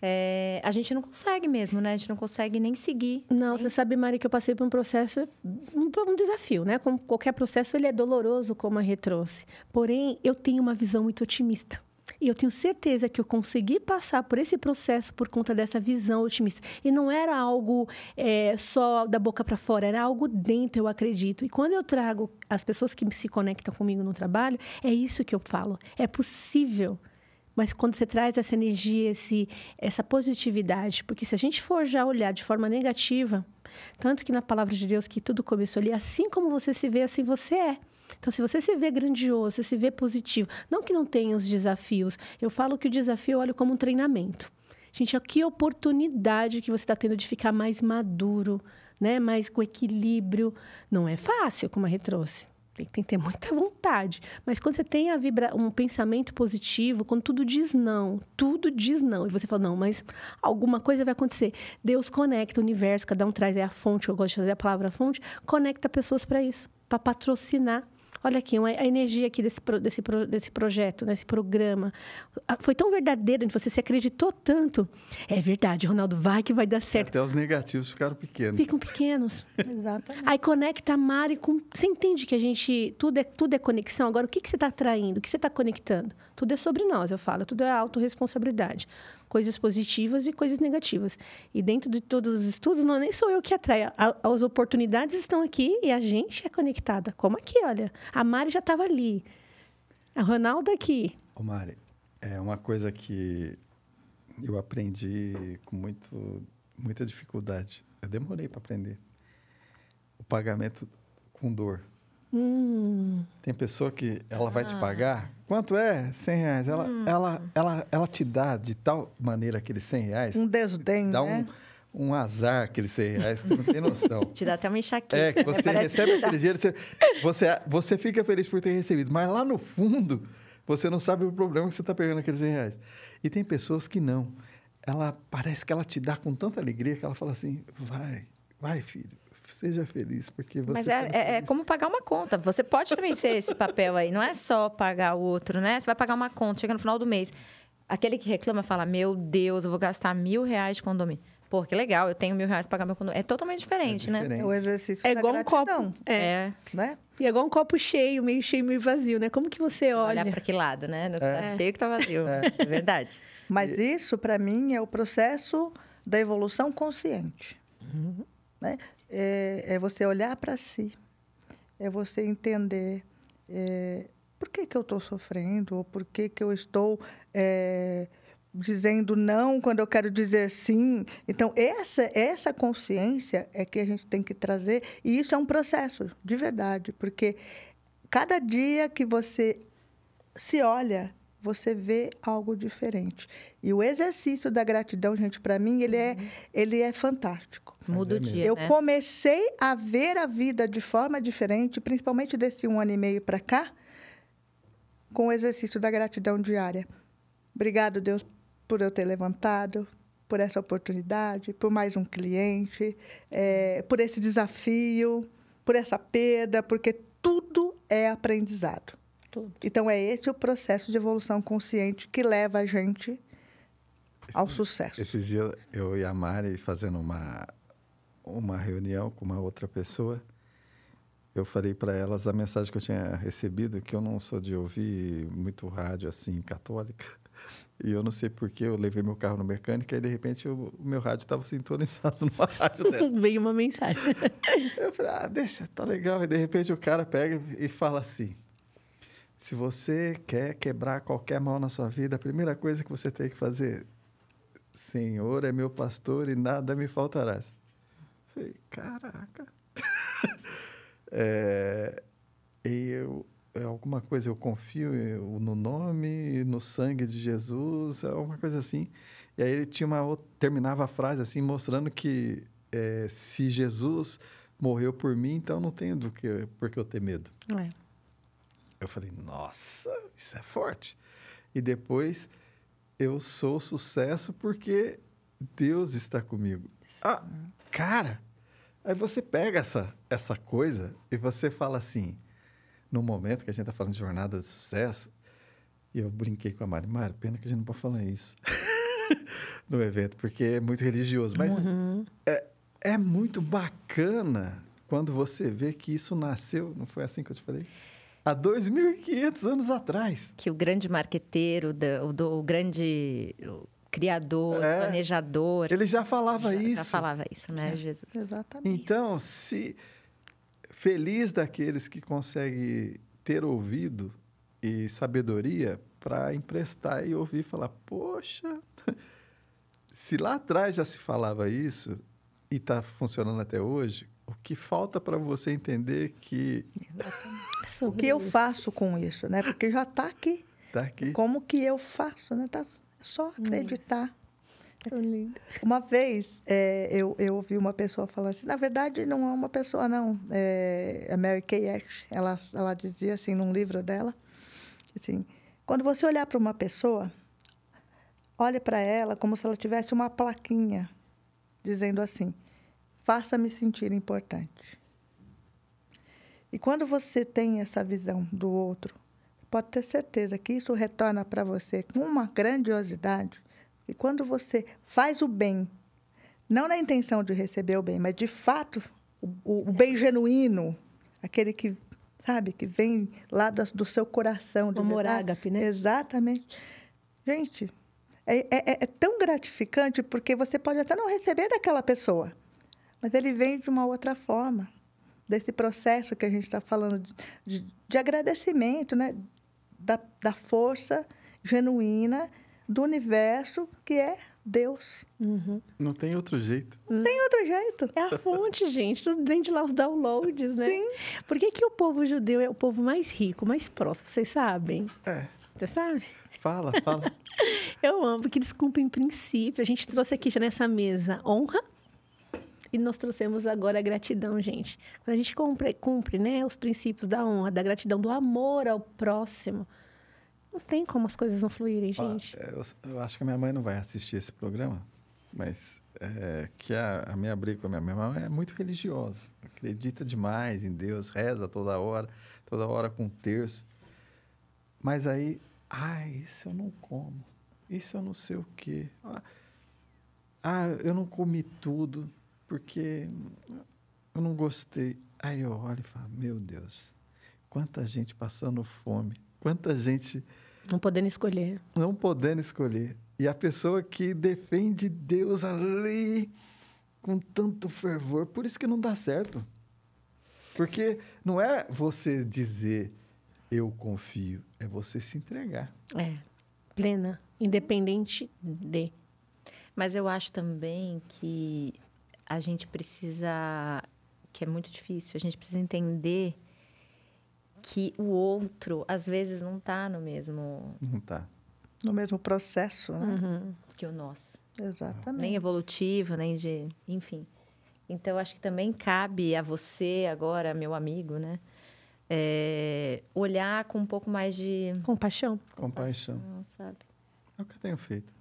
é, a gente não consegue mesmo, né? A gente não consegue nem seguir. Não, você sabe, Mari, que eu passei por um processo, um, um desafio, né? Como qualquer processo, ele é doloroso, como a Rê trouxe. Porém, eu tenho uma visão muito otimista. E eu tenho certeza que eu consegui passar por esse processo por conta dessa visão otimista. E não era algo é, só da boca para fora, era algo dentro, eu acredito. E quando eu trago as pessoas que se conectam comigo no trabalho, é isso que eu falo. É possível. Mas quando você traz essa energia, esse, essa positividade, porque se a gente for já olhar de forma negativa, Tanto que na palavra de Deus que tudo começou ali, assim como você se vê, assim você é. Então, se você se vê grandioso, você se vê positivo, não que não tenha os desafios, eu falo que o desafio eu olho como um treinamento. Gente, que oportunidade que você está tendo de ficar mais maduro, né? mais com equilíbrio. Não é fácil, como a Rê trouxe. Tem que ter muita vontade. Mas quando você tem vibra, um pensamento positivo, quando tudo diz não, tudo diz não, e você fala, não, mas alguma coisa vai acontecer. Deus conecta o universo, cada um traz é a fonte, eu gosto de trazer a palavra fonte, conecta pessoas para isso, para patrocinar Olha aqui, uma, a energia aqui desse, desse, desse projeto, desse programa. Foi tão verdadeiro, você se acreditou tanto. É verdade, Ronaldo, vai que vai dar certo. Até os negativos ficaram pequenos. Ficam pequenos. Exatamente. Aí conecta a Mari com. Você entende que a gente. Tudo é, tudo é conexão. Agora, o que, que você está atraindo? O que você está conectando? Tudo é sobre nós, eu falo. Tudo é autorresponsabilidade coisas positivas e coisas negativas. E dentro de todos os estudos, não nem sou eu que atraio. as oportunidades estão aqui e a gente é conectada. Como aqui, olha. A Mari já estava ali. A Ronaldo aqui. Ô Mari, é uma coisa que eu aprendi com muito, muita dificuldade. Eu demorei para aprender. O pagamento com dor. Hum. Tem pessoa que ela vai te pagar. Quanto é? 100 reais. Ela, hum. ela, ela, ela te dá de tal maneira aqueles 100 reais. Um desdém, dá né? um, um azar aqueles 100 reais, que não tem noção. te dá até uma enxaqueca. É, que você recebe aquele dinheiro, você, você, você fica feliz por ter recebido. Mas lá no fundo, você não sabe o problema que você está pegando aqueles 100 reais. E tem pessoas que não. Ela parece que ela te dá com tanta alegria que ela fala assim: vai, vai, filho seja feliz, porque você. Mas é, é, é, como pagar uma conta. Você pode também ser esse papel aí. Não é só pagar o outro, né? Você vai pagar uma conta, chega no final do mês. Aquele que reclama fala: Meu Deus, eu vou gastar mil reais de condomínio. Pô, que legal, eu tenho mil reais para pagar meu condomínio. É totalmente diferente, é diferente. né? O exercício é igual um copo. É. é. Né? E é igual um copo cheio, meio cheio, meio vazio, né? Como que você, você olha? Olhar para que lado, né? Que é. tá cheio que tá vazio. É, é verdade. Mas isso, para mim, é o processo da evolução consciente. Uhum. Né? É, é você olhar para si, é você entender é, por que, que eu estou sofrendo, ou por que, que eu estou é, dizendo não quando eu quero dizer sim. Então, essa, essa consciência é que a gente tem que trazer, e isso é um processo, de verdade, porque cada dia que você se olha, você vê algo diferente. E o exercício da gratidão, gente, para mim, ele, é, uhum. ele é fantástico. Muda o dia. Eu né? comecei a ver a vida de forma diferente, principalmente desse um ano e meio para cá, com o exercício da gratidão diária. Obrigado, Deus, por eu ter levantado, por essa oportunidade, por mais um cliente, é, por esse desafio, por essa perda, porque tudo é aprendizado. Tudo. Então, é esse o processo de evolução consciente que leva a gente ao sucesso. Esses dias eu e a Mari fazendo uma uma reunião com uma outra pessoa, eu falei para elas a mensagem que eu tinha recebido, que eu não sou de ouvir muito rádio assim, católica. E eu não sei porquê, eu levei meu carro no mecânico e de repente o meu rádio estava sintonizado numa rádio dessa. Veio uma mensagem. Eu falei, ah, deixa, tá legal. E de repente o cara pega e fala assim: se você quer quebrar qualquer mal na sua vida, a primeira coisa que você tem que fazer, Senhor é meu pastor e nada me faltarás. Falei, caraca. é, e eu, é alguma coisa, eu confio no nome, no sangue de Jesus, é alguma coisa assim. E aí ele tinha uma outra, terminava a frase assim, mostrando que é, se Jesus morreu por mim, então não tenho do que por que eu ter medo. É. Eu falei, nossa, isso é forte. E depois eu sou sucesso porque Deus está comigo. Ah, cara, aí você pega essa, essa coisa e você fala assim, no momento que a gente está falando de jornada de sucesso, e eu brinquei com a Mari, Mari, pena que a gente não pode falar isso no evento, porque é muito religioso, mas uhum. é, é muito bacana quando você vê que isso nasceu, não foi assim que eu te falei? Há 2.500 anos atrás. Que o grande marqueteiro, do, do o grande criador, é, planejador. Ele já falava já, isso. Já falava isso, né, é, Jesus? Exatamente. Então, se feliz daqueles que conseguem ter ouvido e sabedoria para emprestar e ouvir e falar, poxa, se lá atrás já se falava isso, e está funcionando até hoje, o que falta para você entender que O que eu faço com isso, né? Porque já está aqui. está aqui. Como que eu faço, né? Tá, só acreditar. Tão lindo. Uma vez é, eu, eu ouvi uma pessoa falando assim, na verdade não é uma pessoa não, é a Mary Kay Ash, ela, ela dizia assim num livro dela, assim, quando você olhar para uma pessoa, olhe para ela como se ela tivesse uma plaquinha dizendo assim, faça-me sentir importante. E quando você tem essa visão do outro, pode ter certeza que isso retorna para você com uma grandiosidade. E quando você faz o bem, não na intenção de receber o bem, mas de fato o, o- bem genuíno, aquele que, sabe, que vem lá das- do, seu coração. De O amor ágape, né? Exatamente. Gente, é, é- é- é tão gratificante porque você pode até não receber daquela pessoa, mas ele vem de uma outra forma. Desse processo que a gente está falando de, de- de agradecimento, né? Da, da força genuína do universo que é Deus. Uhum. Não tem outro jeito. Não tem outro jeito. É a fonte, gente. Tudo vem de lá os downloads, né? Sim. Por que, que o povo judeu é o povo mais rico, mais próximo? Vocês sabem? É, Você sabe? fala, fala. Eu amo, porque eles cumprem princípio. A gente trouxe aqui já nessa mesa honra e nós trouxemos agora a gratidão, gente. Quando a gente cumpre, cumpre né, os princípios da honra, da gratidão, do amor ao próximo, não tem como as coisas não fluírem, gente. é, eu, eu acho que a minha mãe não vai assistir esse programa, mas é, que a, a minha briga com a minha mãe minha mãe é muito religiosa. Acredita demais em Deus, reza toda hora, toda hora com um terço. Mas aí, ai, isso eu não como. Isso eu não sei o quê. Ah, Ah, eu não comi tudo porque eu não gostei. Aí eu olho e falo, meu Deus, quanta gente passando fome, quanta gente Não podendo escolher. não podendo escolher. E a pessoa que defende Deus ali com tanto fervor, por isso que não dá certo. Porque não é você dizer eu confio, é você se entregar. É, plena, independente de. Mas eu acho também que a gente precisa, que é muito difícil, a gente precisa entender que o outro, às vezes, não está no mesmo Não tá. No mesmo processo, né? Uhum. que o nosso. Exatamente. Nem evolutivo, nem de... Enfim. Então, acho que também cabe a você agora, meu amigo, né? é, olhar com um pouco mais de... Compaixão. Compaixão. Não, sabe? É o que eu tenho feito.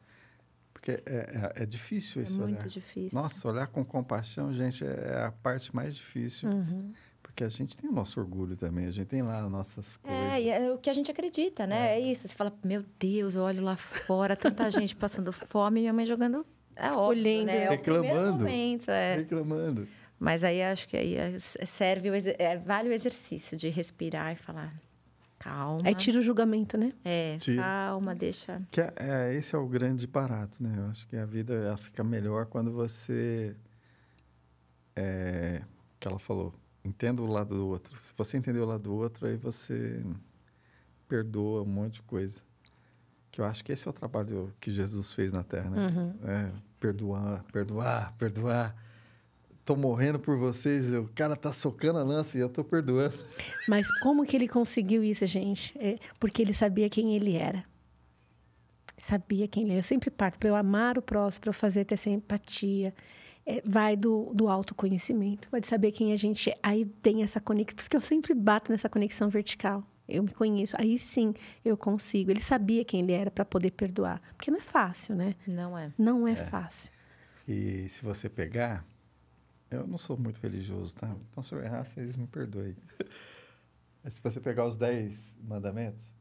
Porque é, é, é difícil É esse muito olhar. difícil. Nossa, olhar com compaixão, gente, é a parte mais difícil. Uhum. Porque a gente tem o nosso orgulho também, a gente tem lá as nossas coisas. É, e é o que a gente acredita, né? É isso. Você fala, meu Deus, eu olho lá fora, tanta gente passando fome e minha mãe jogando. É óbvio, Escolhendo, né? É Reclamando. momento, é. Reclamando. Mas aí acho que aí é- serve, o é, vale o exercício de respirar e falar, calma. Aí tira o julgamento, né? É, Tira. calma, deixa. Que é, é, esse é o grande barato, né? Eu acho que a vida ela fica melhor quando você. É, que ela falou, entenda o lado do outro. Se você entender o lado do outro, aí você perdoa um monte de coisa. Que eu acho que esse é o trabalho que Jesus fez na Terra, né? Uhum. É, perdoar, perdoar, perdoar. Tô morrendo por vocês, o cara tá socando a lança e eu tô perdoando. Mas como que ele conseguiu isso, gente? É porque ele sabia quem ele era. Sabia quem ele era. Eu sempre parto para eu amar o próximo, para eu fazer ter essa empatia. É, vai do, do autoconhecimento, vai de saber quem a gente é. Aí tem essa conexão, porque eu sempre bato nessa conexão vertical. Eu me conheço, aí sim eu consigo. Ele sabia quem ele era para poder perdoar. Porque não é fácil, né? Não é. Não é, fácil. E se você pegar, eu não sou muito religioso, tá? Então se eu errar, vocês me perdoem. Mas se você pegar os dez mandamentos,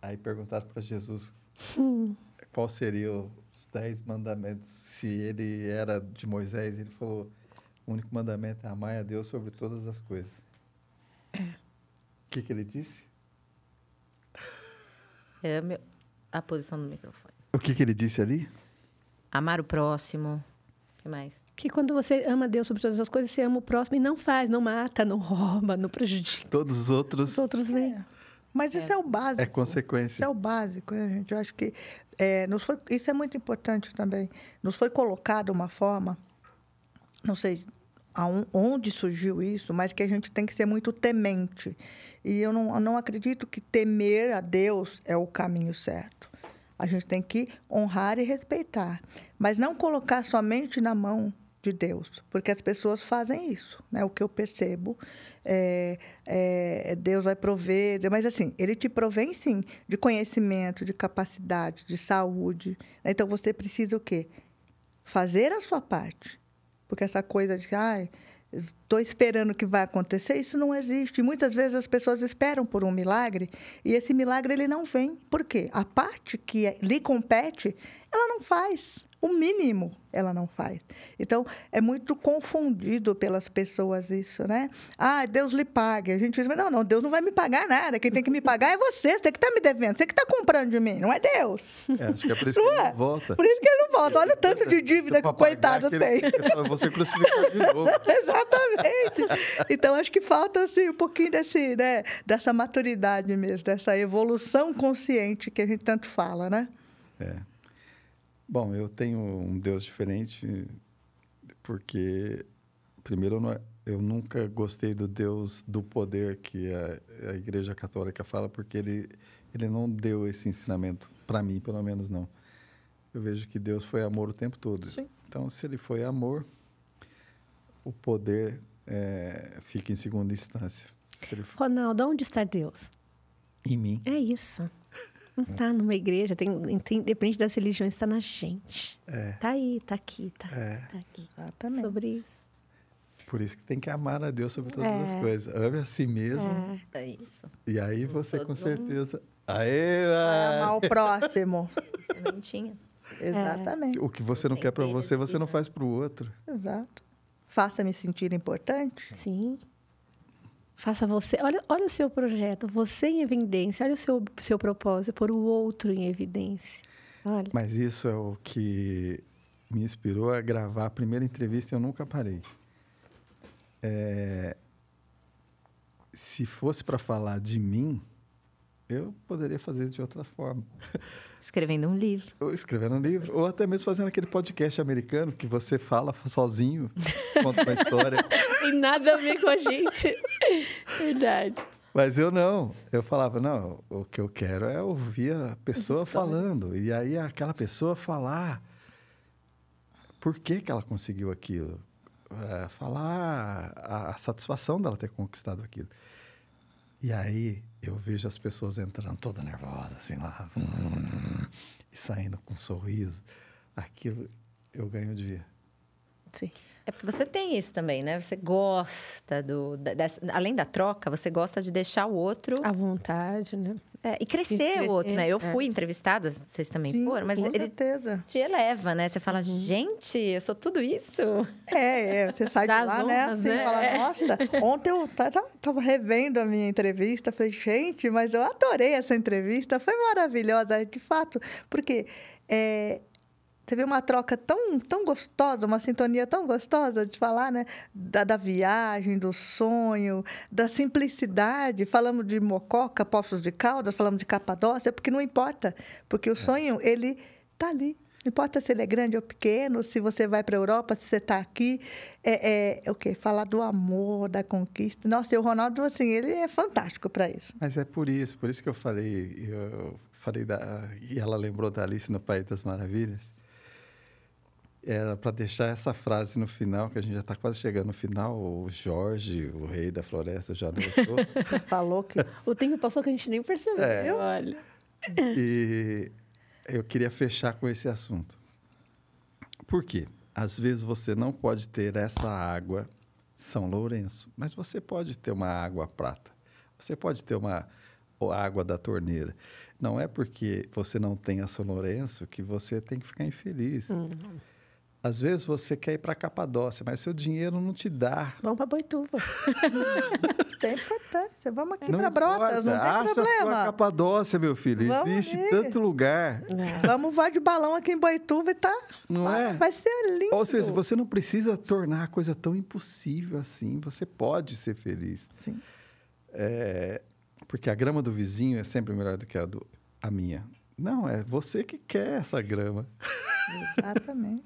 aí perguntar para Jesus Hum, qual seriam os dez mandamentos. Se ele era de Moisés, ele falou: o único mandamento é amar a Deus sobre todas as coisas. É. O que, que ele disse? É meu- a posição do microfone. O que, que ele disse ali? Amar o próximo. O que mais? que quando você ama Deus sobre todas as coisas, você ama o próximo e não faz, não mata, não rouba, não prejudica. Todos os outros Os outros vêm. É. Mas isso é o básico. é Isso consequência. é o básico, né, gente? Eu acho que é, nos foi, isso é muito importante também. Nos foi colocada uma forma não sei onde surgiu isso, mas que a gente tem que ser muito temente. E eu não, eu não acredito que temer a Deus é o caminho certo. A gente tem que honrar e respeitar, mas não colocar somente na mão de Deus, porque as pessoas fazem isso, né? O que eu percebo é, é, Deus vai prover, mas assim Ele te provém sim de conhecimento, de capacidade, de saúde. né? Então você precisa o quê? Fazer a sua parte, porque essa coisa de ai estou esperando que vai acontecer, isso não existe. E muitas vezes as pessoas esperam por um milagre e esse milagre ele não vem. Por quê? A parte que lhe compete, ela não faz. O mínimo ela não faz. Então, é muito confundido pelas pessoas isso, né? Ah, Deus lhe pague. A gente diz, não, não, Deus não vai me pagar nada. Quem tem que me pagar é você. Você que está me devendo. Você que está comprando de mim, não é Deus. É, acho que é por isso que Não ele é? não volta. Por isso que ele não volta. Olha o tanto de dívida que o coitado tem. Você crucificou de novo. Exatamente. Então, acho que falta assim, um pouquinho desse, né, dessa maturidade mesmo, dessa evolução consciente que a gente tanto fala, né? É. Bom, eu tenho um Deus diferente porque, primeiro, eu, não- eu nunca gostei do Deus do poder que a, a Igreja Católica fala, porque ele, ele não deu esse ensinamento, para mim, pelo menos não. Eu vejo que Deus foi amor o tempo todo. Sim. Então, se ele foi amor, o poder é, fica em segunda instância. Se ele Ronaldo, onde está Deus? em mim. É isso. Não está numa igreja, tem, tem, independente das religiões, está na gente. É. Tá aí, tá aqui, tá, É. tá aqui. Exatamente. Sobre isso. Por isso que tem que amar a Deus sobre todas as É. coisas. Ame a si mesmo. É. É isso. E aí Vamos você com certeza. Aê! Vai amar o próximo. Sementinha. Exatamente. O que você não quer para você, você não vida. faz para o outro. Exato. Faça-me sentir importante. Sim. Faça você. Olha, olha o seu projeto, você em evidência. Olha o seu, seu propósito, pôr o outro em evidência. Olha. Mas isso é o que me inspirou a gravar a primeira entrevista e eu nunca parei. É, Se fosse para falar de mim, eu poderia fazer de outra forma. Escrevendo um livro. Ou escrevendo um livro, ou até mesmo fazendo aquele podcast americano que você fala sozinho, conta uma história. Tem nada a ver com a gente. Verdade. Mas eu não. Eu falava, não, o que eu quero é ouvir a pessoa falando. E aí aquela pessoa falar por que, que ela conseguiu aquilo. É, falar a, a satisfação dela ter conquistado aquilo. E aí eu vejo as pessoas entrando toda nervosa, assim lá, e saindo com um sorriso. Aquilo eu ganho de ver. Sim. É porque você tem isso também, né? Você gosta do. dessa- além da troca, você gosta de deixar o outro. À vontade, né? É, e crescer, crescer, o outro, né? Eu é. fui entrevistada, vocês também Sim, foram, mas com ele certeza. te eleva, né? Você fala, gente, eu sou tudo isso. É, é, você sai de lá, né? honras, Assim, né? fala, É. nossa, ontem eu estava revendo a minha entrevista, falei, gente, mas eu adorei essa entrevista, foi maravilhosa, de fato, porque é, teve uma troca tão, tão gostosa, uma sintonia tão gostosa de falar, né? Da, da viagem, do sonho, da simplicidade. Falamos de Mococa, Poços de Caldas, falamos de Capadócia, porque não importa, porque o sonho, ele tá ali. Não importa se ele é grande ou pequeno, se você vai para a Europa, se você está aqui. É, é, o quê? Falar do amor, da conquista. Nossa, e o Ronaldo, assim, ele é fantástico para isso. Mas é por isso, por isso que eu falei, eu falei da, e ela lembrou da Alice no País das Maravilhas. Era para deixar essa frase no final, que a gente já está quase chegando no final. O Jorge, o rei da floresta, já anotou. Falou que O tempo passou que a gente nem percebeu. É. Olha. e eu queria fechar com esse assunto. Por quê? Às vezes você não pode ter essa água São Lourenço, mas você pode ter uma água prata. Você pode ter uma água da torneira. Não é porque você não tem a São Lourenço que você tem que ficar infeliz. Às vezes você quer ir para Capadócia, mas seu dinheiro não te dá. Vamos para Boituva. tem importância. Vamos aqui Não para Brotas, não tem Acha problema. Capadócia, meu filho. Vamos Existe ali. tanto lugar, Vamos voar de balão aqui em Boituva e tá. não vai, é? vai ser lindo. Ou seja, você não precisa tornar a coisa tão impossível assim. Você pode ser feliz. Sim. É, porque a grama do vizinho é sempre melhor do que a, do, a minha. Não, é você que quer essa grama. Exatamente.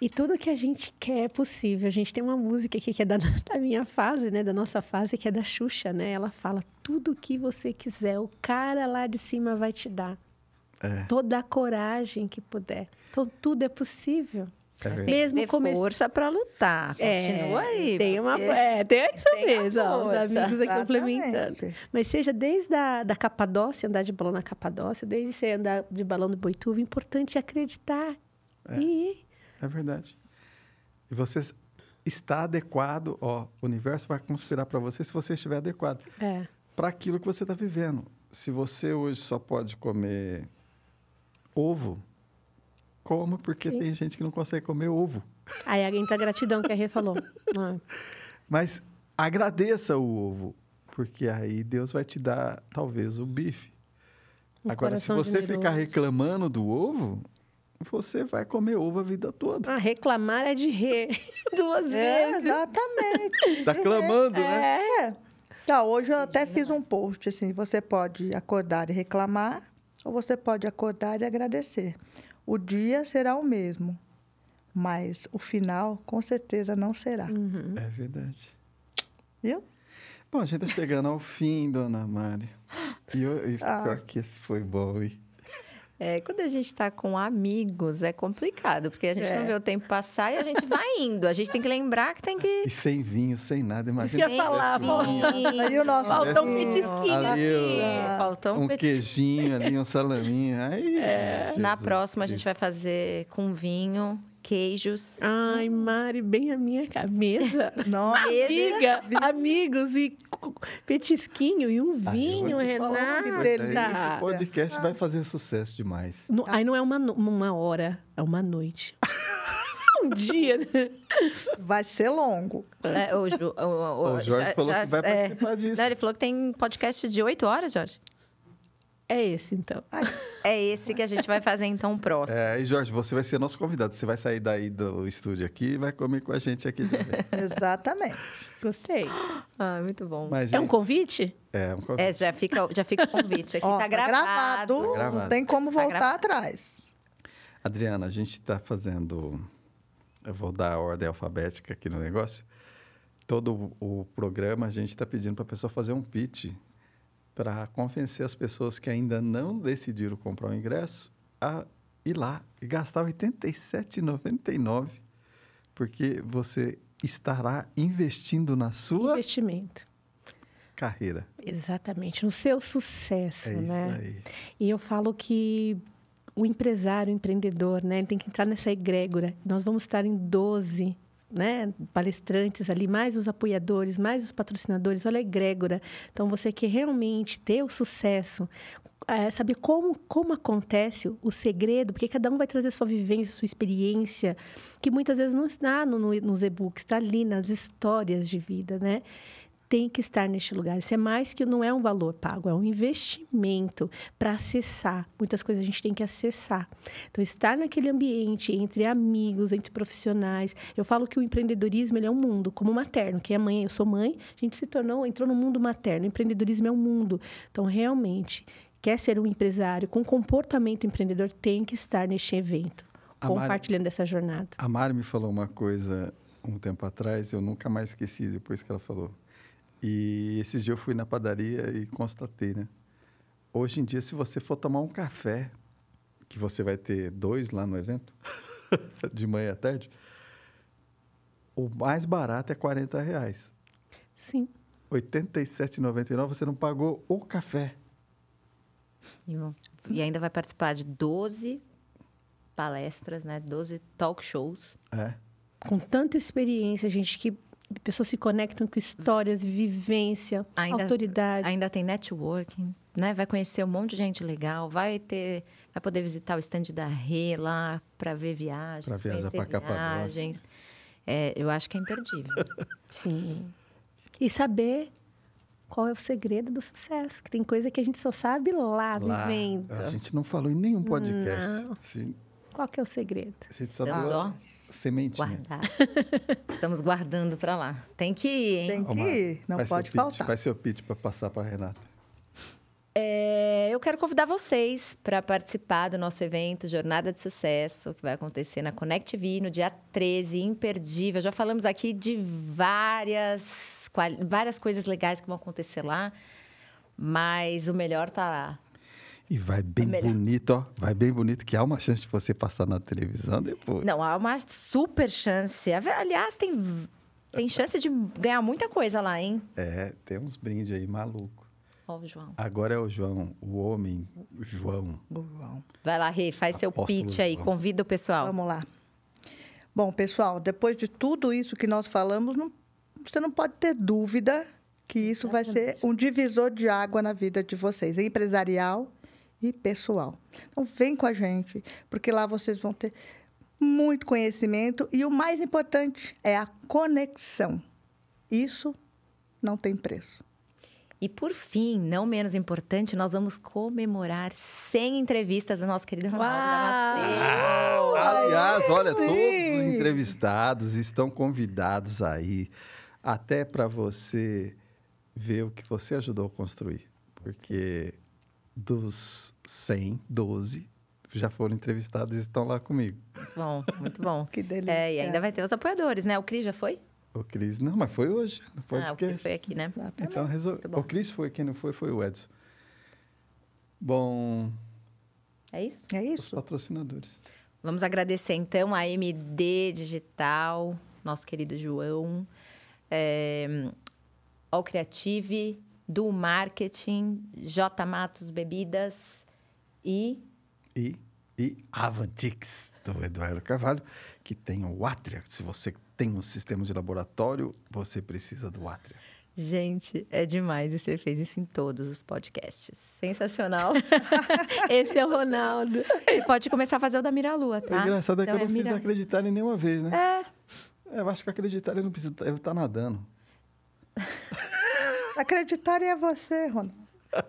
E tudo que a gente quer é possível. A gente tem uma música aqui que é da, da minha fase, né? Da nossa fase, que é da Xuxa, né? Ela fala, tudo que você quiser, o cara lá de cima vai te dar. É, Toda a coragem que puder. Então, tudo é possível. É verdade. Mesmo Ter come- força para lutar. Continua aí. Tem uma. porque- É, tem isso tem mesmo, ó, os amigos aqui complementando. Mas seja desde a da Capadócia, andar de balão na Capadócia, desde você andar de balão no Boituva, o importante é acreditar. É. E É verdade. E você está adequado, ó, o universo vai conspirar para você se você estiver adequado é, para aquilo que você está vivendo. Se você hoje só pode comer ovo, coma, porque Sim. tem gente que não consegue comer ovo. aí a muita gratidão que a Rê falou. Ah, Mas agradeça o ovo, porque aí Deus vai te dar, talvez, o bife. Um Agora, se você generoso. ficar reclamando do ovo, você vai comer ovo a vida toda. Ah, reclamar é de Rê. Duas É, vezes. exatamente. Tá clamando, né? É. Tá, hoje eu até fiz um post assim, você pode acordar e reclamar, ou você pode acordar e agradecer. O dia será o mesmo, mas o final com certeza não será. Uhum. É verdade. Viu? Bom, a gente tá chegando ao fim, dona Mari. E, eu, e Ah. que esse foi bom, hein? É, quando a gente está com amigos, é complicado, porque a gente É. não vê o tempo passar e a gente vai indo. A gente tem que lembrar que tem que. E sem vinho, sem nada. Isso Imagina. eu ia falar, Aí o nosso Falta um petisquinho Ali. Faltou um um queijinho ali, um salaminho. Aí, Na Jesus próxima, a gente vai fazer com vinho, queijos. Ai, Mari, bem a minha cabeça. Nossa, Amiga, amigos e petisquinho e um Ah, vinho, falar, Renata. Esse podcast vai fazer sucesso demais. No- aí não é uma, uma hora, é uma noite. um dia, né? vai ser longo. É, o, o- o- O Jorge já- falou já- que vai é. participar disso. Não, ele falou que tem podcast de 8 horas, Jorge. É esse, então. É esse que a gente vai fazer então próximo. É, e Jorge, você vai ser nosso convidado. Você vai sair daí do estúdio aqui e vai comer com a gente aqui também. Exatamente. Gostei. Ah, muito bom. Mas, É um gente, convite? É, um convite. É, já fica, já fica o convite aqui. Ó, tá gravado. Tá gravado. Não tem como Tá voltar gravado. atrás. Adriana, a gente está fazendo. Eu vou dar a ordem alfabética aqui no negócio. Todo o programa a gente está pedindo para a pessoa fazer um pitch para convencer as pessoas que ainda não decidiram comprar o ingresso a ir lá e gastar R$ 87,99, porque você estará investindo na sua Investimento. carreira. Exatamente. No seu sucesso, É isso né? aí. E eu falo que o empresário, o empreendedor, né, ele tem que entrar nessa egrégora. Nós vamos estar em 12 né, palestrantes ali, mais os apoiadores, mais os patrocinadores. Olha a egrégora. Então, você quer realmente ter o sucesso, é, saber como, como acontece o segredo, porque cada um vai trazer sua vivência, sua experiência, que muitas vezes não está no, no, nos e-books, está ali nas histórias de vida, né? Tem que estar neste lugar. Isso é mais que não é um valor pago, é um investimento para acessar. Muitas coisas a gente tem que acessar. Então, estar naquele ambiente entre amigos, entre profissionais. Eu falo que o empreendedorismo ele é um mundo, como materno. Quem é mãe, eu sou mãe, a gente se tornou, entrou no mundo materno. O empreendedorismo é um mundo. Então, realmente, quer ser um empresário com comportamento empreendedor, tem que estar neste evento, A Mari- compartilhando essa jornada. A Mari me falou uma coisa um tempo atrás, eu nunca mais esqueci depois que ela falou. E esses dias eu fui na padaria e constatei, né? Hoje em dia, se você for tomar um café, que você vai ter dois lá no evento, de manhã à tarde, o mais barato é 40 reais. Sim. R$ 87,99 você não pagou o café. E, ainda vai participar de 12 palestras, né? 12 talk shows. É. com tanta experiência, gente, que pessoas se conectam com histórias, vivência, Ainda- autoridade. Ainda tem networking, né? Vai conhecer um monte de gente legal, vai ter, vai poder visitar o stand da Rê lá para ver viagens, Pra viajar pra Capadócia. viagens. É, eu acho que é imperdível. Sim. E saber qual é o segredo do sucesso, que tem coisa que a gente só sabe lá, Lá, vivendo. a gente não falou em nenhum podcast. Não. Assim, Qual que é o segredo? A gente só Estamos, a sementinha. guardar. Estamos guardando para lá. Tem que ir, hein? Tem que ir, não pode faltar. Faz seu pitch para passar para Renata. É, eu quero convidar vocês para participar do nosso evento Jornada de Sucesso, que vai acontecer na Connect TV no dia 13, imperdível. Já falamos aqui de várias, várias coisas legais que vão acontecer lá, mas o melhor tá lá. E vai bem bonito, ó. Vai bem bonito, que há uma chance de você passar na televisão depois. Não, há uma super chance. Aliás, tem, tem chance de ganhar muita coisa lá, hein? É, tem uns brindes aí maluco. Ó, o João. Agora é o João, o homem João. O João. Vai lá, Rê, faz seu pitch aí, João. convida o pessoal. Vamos lá. Bom, pessoal, depois de tudo isso que nós falamos, não, você não pode ter dúvida que isso vai ser um divisor de água na vida de vocês, empresarial e pessoal. Então, vem com a gente, porque lá vocês vão ter muito conhecimento e o mais importante é a conexão. Isso não tem preço. E por fim, não menos importante, nós vamos comemorar 100 entrevistas do nosso querido Ronaldo Damasceno. Ah, aliás, olha, todos os entrevistados estão convidados aí, até para você ver o que você ajudou a construir. Porque dos 100, 12 já foram entrevistados e estão lá comigo. Bom, muito bom. que delícia. É, e ainda vai ter os apoiadores, né? O Cris já foi? O Cris, não, mas foi hoje. No podcast. Ah, o Cris foi aqui, né? Ah, então, resol... o Cris foi, quem não foi, foi o Edson. Bom. É isso? É isso. Os patrocinadores. Vamos agradecer, então, a MD Digital, nosso querido João, é, ao Creative, do Marketing, J Matos Bebidas e. E, e Avantix, do Eduardo Carvalho, que tem o Atria. Se você tem um sistema de laboratório, você precisa do Atria. Gente, é demais. E você fez isso em todos os podcasts. Sensacional. Esse é o Ronaldo. Ele pode começar a fazer o da Miralua, tá? O engraçado é que então, eu não é fiz Mira... acreditar em nenhuma vez, né? É. é. Eu acho que acreditar ele não precisa. Ele tá nadando. acreditar é você, Ronaldo.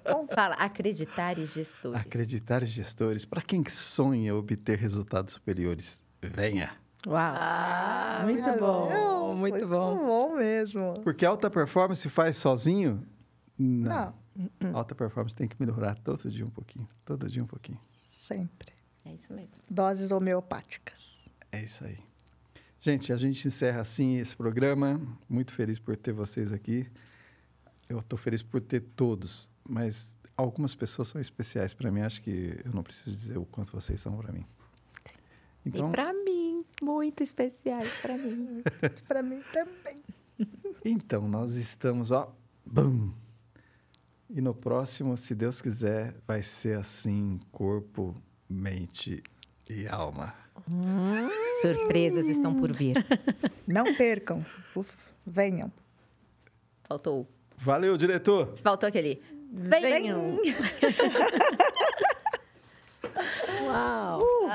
Bom, fala, acreditar e gestores. Acreditar e gestores. Para quem sonha obter resultados superiores, venha. Uau! Ah, muito bom, muito, muito bom. Muito bom mesmo. Porque alta performance faz sozinho? Não. Não. Alta performance tem que melhorar todo dia um pouquinho. Todo dia um pouquinho. Sempre. É isso mesmo. Doses homeopáticas. É isso aí. Gente, a gente encerra assim esse programa. Muito feliz por ter vocês aqui. Eu estou feliz por ter todos, mas algumas pessoas são especiais para mim. Acho que eu não preciso dizer o quanto vocês são para mim. Então, e para mim, muito especiais para mim. para mim também. Então, nós estamos, ó, bum. E no próximo, se Deus quiser, vai ser assim, corpo, mente e alma. Hum. Surpresas estão por vir. Não percam. Uf, venham. Faltou. Valeu, diretor. Faltou aquele. Venham. Uau. Uh.